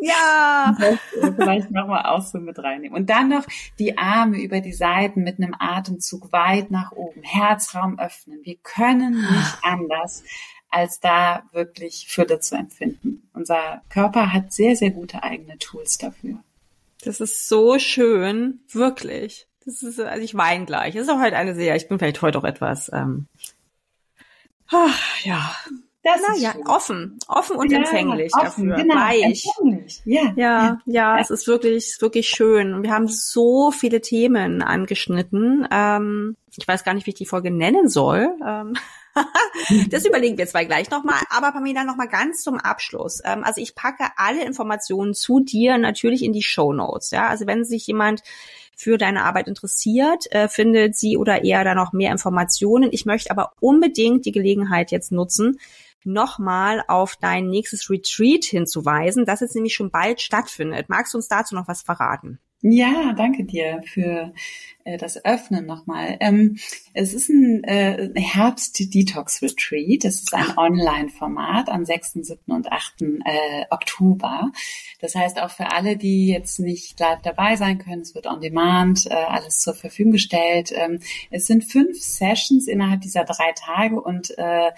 Ja. Vielleicht nochmal auch so mit reinnehmen. Und dann noch die Arme über die Seiten mit einem Atemzug weit nach oben, Herzraum öffnen. Wir können nicht anders, als da wirklich Fülle zu empfinden. Unser Körper hat sehr, sehr gute eigene Tools dafür. Das ist so schön, wirklich. Das ist, also ich weine gleich. Das ist auch halt eine sehr, ich bin vielleicht heute auch etwas, ähm, ach, ja, das Na, ja, schön. offen, offen und ja, empfänglich offen, dafür. Genau, Weich. Ja, ja, ja, ja, es ist wirklich, wirklich schön. Wir haben so viele Themen angeschnitten. Ähm, ich weiß gar nicht, wie ich die Folge nennen soll. Ähm, das überlegen wir zwei gleich nochmal. Aber Pamela, nochmal ganz zum Abschluss. Ähm, also ich packe alle Informationen zu dir natürlich in die Show Notes. Ja, also wenn sich jemand für deine Arbeit interessiert, äh, findet sie oder er da noch mehr Informationen. Ich möchte aber unbedingt die Gelegenheit jetzt nutzen, nochmal auf dein nächstes Retreat hinzuweisen, das jetzt nämlich schon bald stattfindet. Magst du uns dazu noch was verraten? Ja, danke dir für äh, das Öffnen nochmal. Ähm, es ist ein äh, Herbst-Detox-Retreat. Es ist ein Online-Format am 6., 7. und 8. Äh, Oktober. Das heißt auch für alle, die jetzt nicht live dabei sein können, es wird on demand äh, alles zur Verfügung gestellt. Ähm, es sind fünf Sessions innerhalb dieser drei Tage und äh,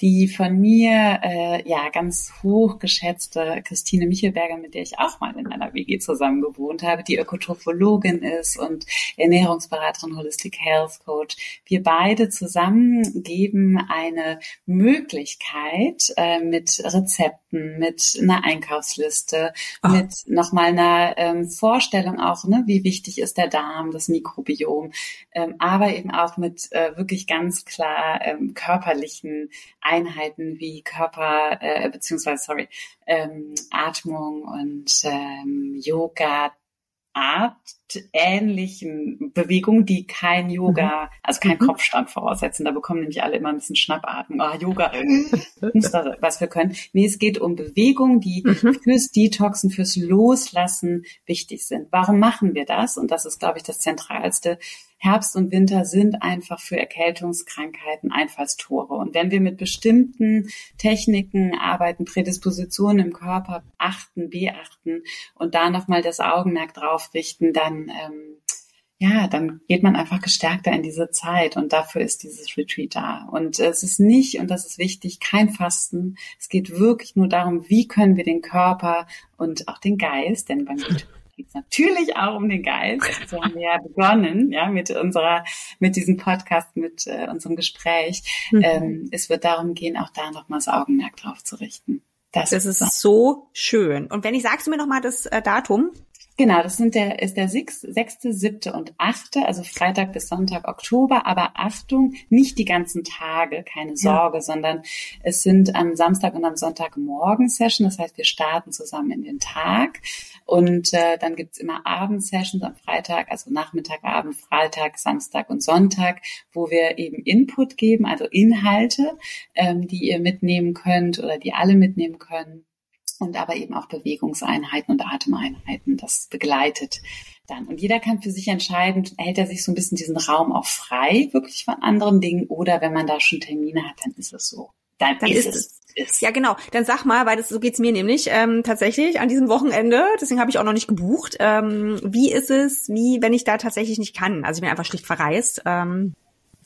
die von mir äh, ja ganz hochgeschätzte Christine Michelberger, mit der ich auch mal in einer WG zusammen gewohnt habe, die Ökotrophologin ist und Ernährungsberaterin Holistic Health Coach. Wir beide zusammen geben eine Möglichkeit äh, mit Rezepten, mit einer Einkaufsliste, oh. mit nochmal einer ähm, Vorstellung auch, ne, wie wichtig ist der Darm, das Mikrobiom, ähm, aber eben auch mit äh, wirklich ganz klar ähm, körperlichen Einheiten wie Körper, äh, beziehungsweise, sorry, ähm, Atmung und ähm, Yoga, Art ähnlichen Bewegungen, die kein Yoga, mhm. also kein mhm. Kopfstand voraussetzen. Da bekommen nämlich alle immer ein bisschen Schnappatmung. Ah, Yoga, muss da, was wir können. Nee, es geht um Bewegungen, die mhm. fürs Detoxen, fürs Loslassen wichtig sind. Warum machen wir das? Und das ist, glaube ich, das Zentralste. Herbst und Winter sind einfach für Erkältungskrankheiten Einfallstore. Und wenn wir mit bestimmten Techniken arbeiten, Prädispositionen im Körper achten, beachten und da nochmal das Augenmerk drauf richten, dann ähm, ja, dann geht man einfach gestärkter in diese Zeit und dafür ist dieses Retreat da. Und es ist nicht, und das ist wichtig, kein Fasten. Es geht wirklich nur darum, wie können wir den Körper und auch den Geist, denn beim geht es natürlich auch um den Geist. So haben wir ja begonnen, ja, mit unserer, mit diesem Podcast, mit äh, unserem Gespräch. Mhm. Ähm, es wird darum gehen, auch da nochmals das Augenmerk drauf zu richten. Das, das ist so schön. Und wenn ich sagst du mir nochmal das äh, Datum? Genau, das sind der, ist der sechste, siebte und achte, also Freitag bis Sonntag Oktober. Aber Achtung, nicht die ganzen Tage, keine Sorge, ja. sondern es sind am Samstag und am Sonntag Morgen-Session. Das heißt, wir starten zusammen in den Tag und äh, dann gibt's immer Abendsessions am Freitag, also Nachmittag, Abend, Freitag, Samstag und Sonntag, wo wir eben Input geben, also Inhalte, ähm, die ihr mitnehmen könnt oder die alle mitnehmen können und aber eben auch Bewegungseinheiten und Atemeinheiten. Das begleitet dann. Und jeder kann für sich entscheiden, hält er sich so ein bisschen diesen Raum auch frei, wirklich von anderen Dingen, oder wenn man da schon Termine hat, dann ist es so. Dann, dann ist, es. Ist. Ja, genau. Dann sag mal, weil das so geht's mir nämlich ähm, tatsächlich an diesem Wochenende. Deswegen habe ich auch noch nicht gebucht. Ähm, wie ist es, wie wenn ich da tatsächlich nicht kann? Also ich bin einfach schlicht verreist. Ähm,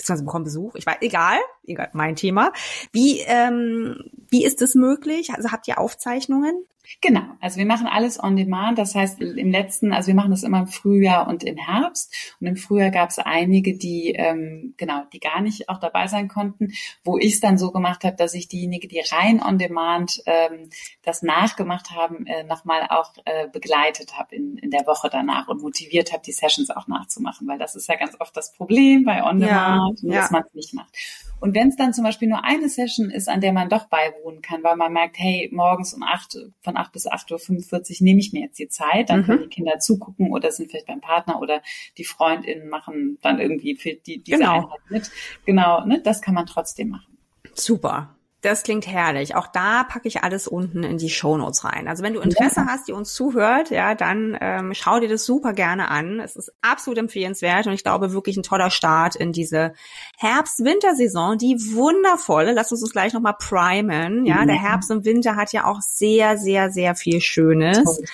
beziehungsweise bekommen Besuch. Ich weiß, egal, egal, mein Thema. Wie, ähm, wie ist das möglich? Also habt ihr Aufzeichnungen? Genau, also wir machen alles on demand. Das heißt, im letzten, also wir machen das immer im Frühjahr und im Herbst. Und im Frühjahr gab es einige, die ähm, genau, die gar nicht auch dabei sein konnten, wo ich es dann so gemacht habe, dass ich diejenigen, die rein on demand ähm, das nachgemacht haben, äh, nochmal auch äh, begleitet habe in, in der Woche danach und motiviert habe, die Sessions auch nachzumachen, weil das ist ja ganz oft das Problem bei on demand, ja, ja. dass man es nicht macht. Und wenn es dann zum Beispiel nur eine Session ist, an der man doch beiwohnen kann, weil man merkt, hey, morgens um acht, von acht bis acht Uhr fünfundvierzig nehme ich mir jetzt die Zeit, dann mhm. können die Kinder zugucken oder sind vielleicht beim Partner oder die Freundinnen machen dann irgendwie für die, diese genau. Einheit mit. Genau, ne, das kann man trotzdem machen. Super. Das klingt herrlich. Auch da packe ich alles unten in die Shownotes rein. Also wenn du Interesse ja. hast, die uns zuhört, ja, dann ähm, schau dir das super gerne an. Es ist absolut empfehlenswert und ich glaube wirklich ein toller Start in diese Herbst-Wintersaison, die wundervolle. Lass uns uns gleich nochmal primen. Ja, ja, der Herbst und Winter hat ja auch sehr, sehr, sehr viel Schönes. Toll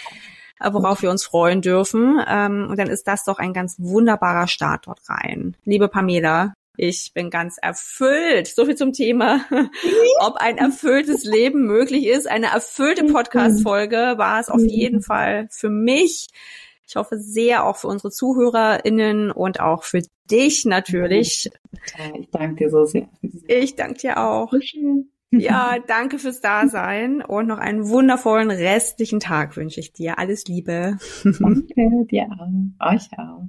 worauf wir uns freuen dürfen. Ähm, und dann ist das doch ein ganz wunderbarer Start dort rein. Liebe Pamela, ich bin ganz erfüllt. So viel zum Thema, ob ein erfülltes Leben möglich ist. Eine erfüllte mhm. Podcast-Folge war es auf mhm. jeden Fall für mich. Ich hoffe sehr auch für unsere ZuhörerInnen und auch für dich natürlich. Ich danke dir so sehr. Ich danke dir auch. Ja, danke fürs Dasein und noch einen wundervollen restlichen Tag wünsche ich dir. Alles Liebe. Danke dir auch. Euch auch.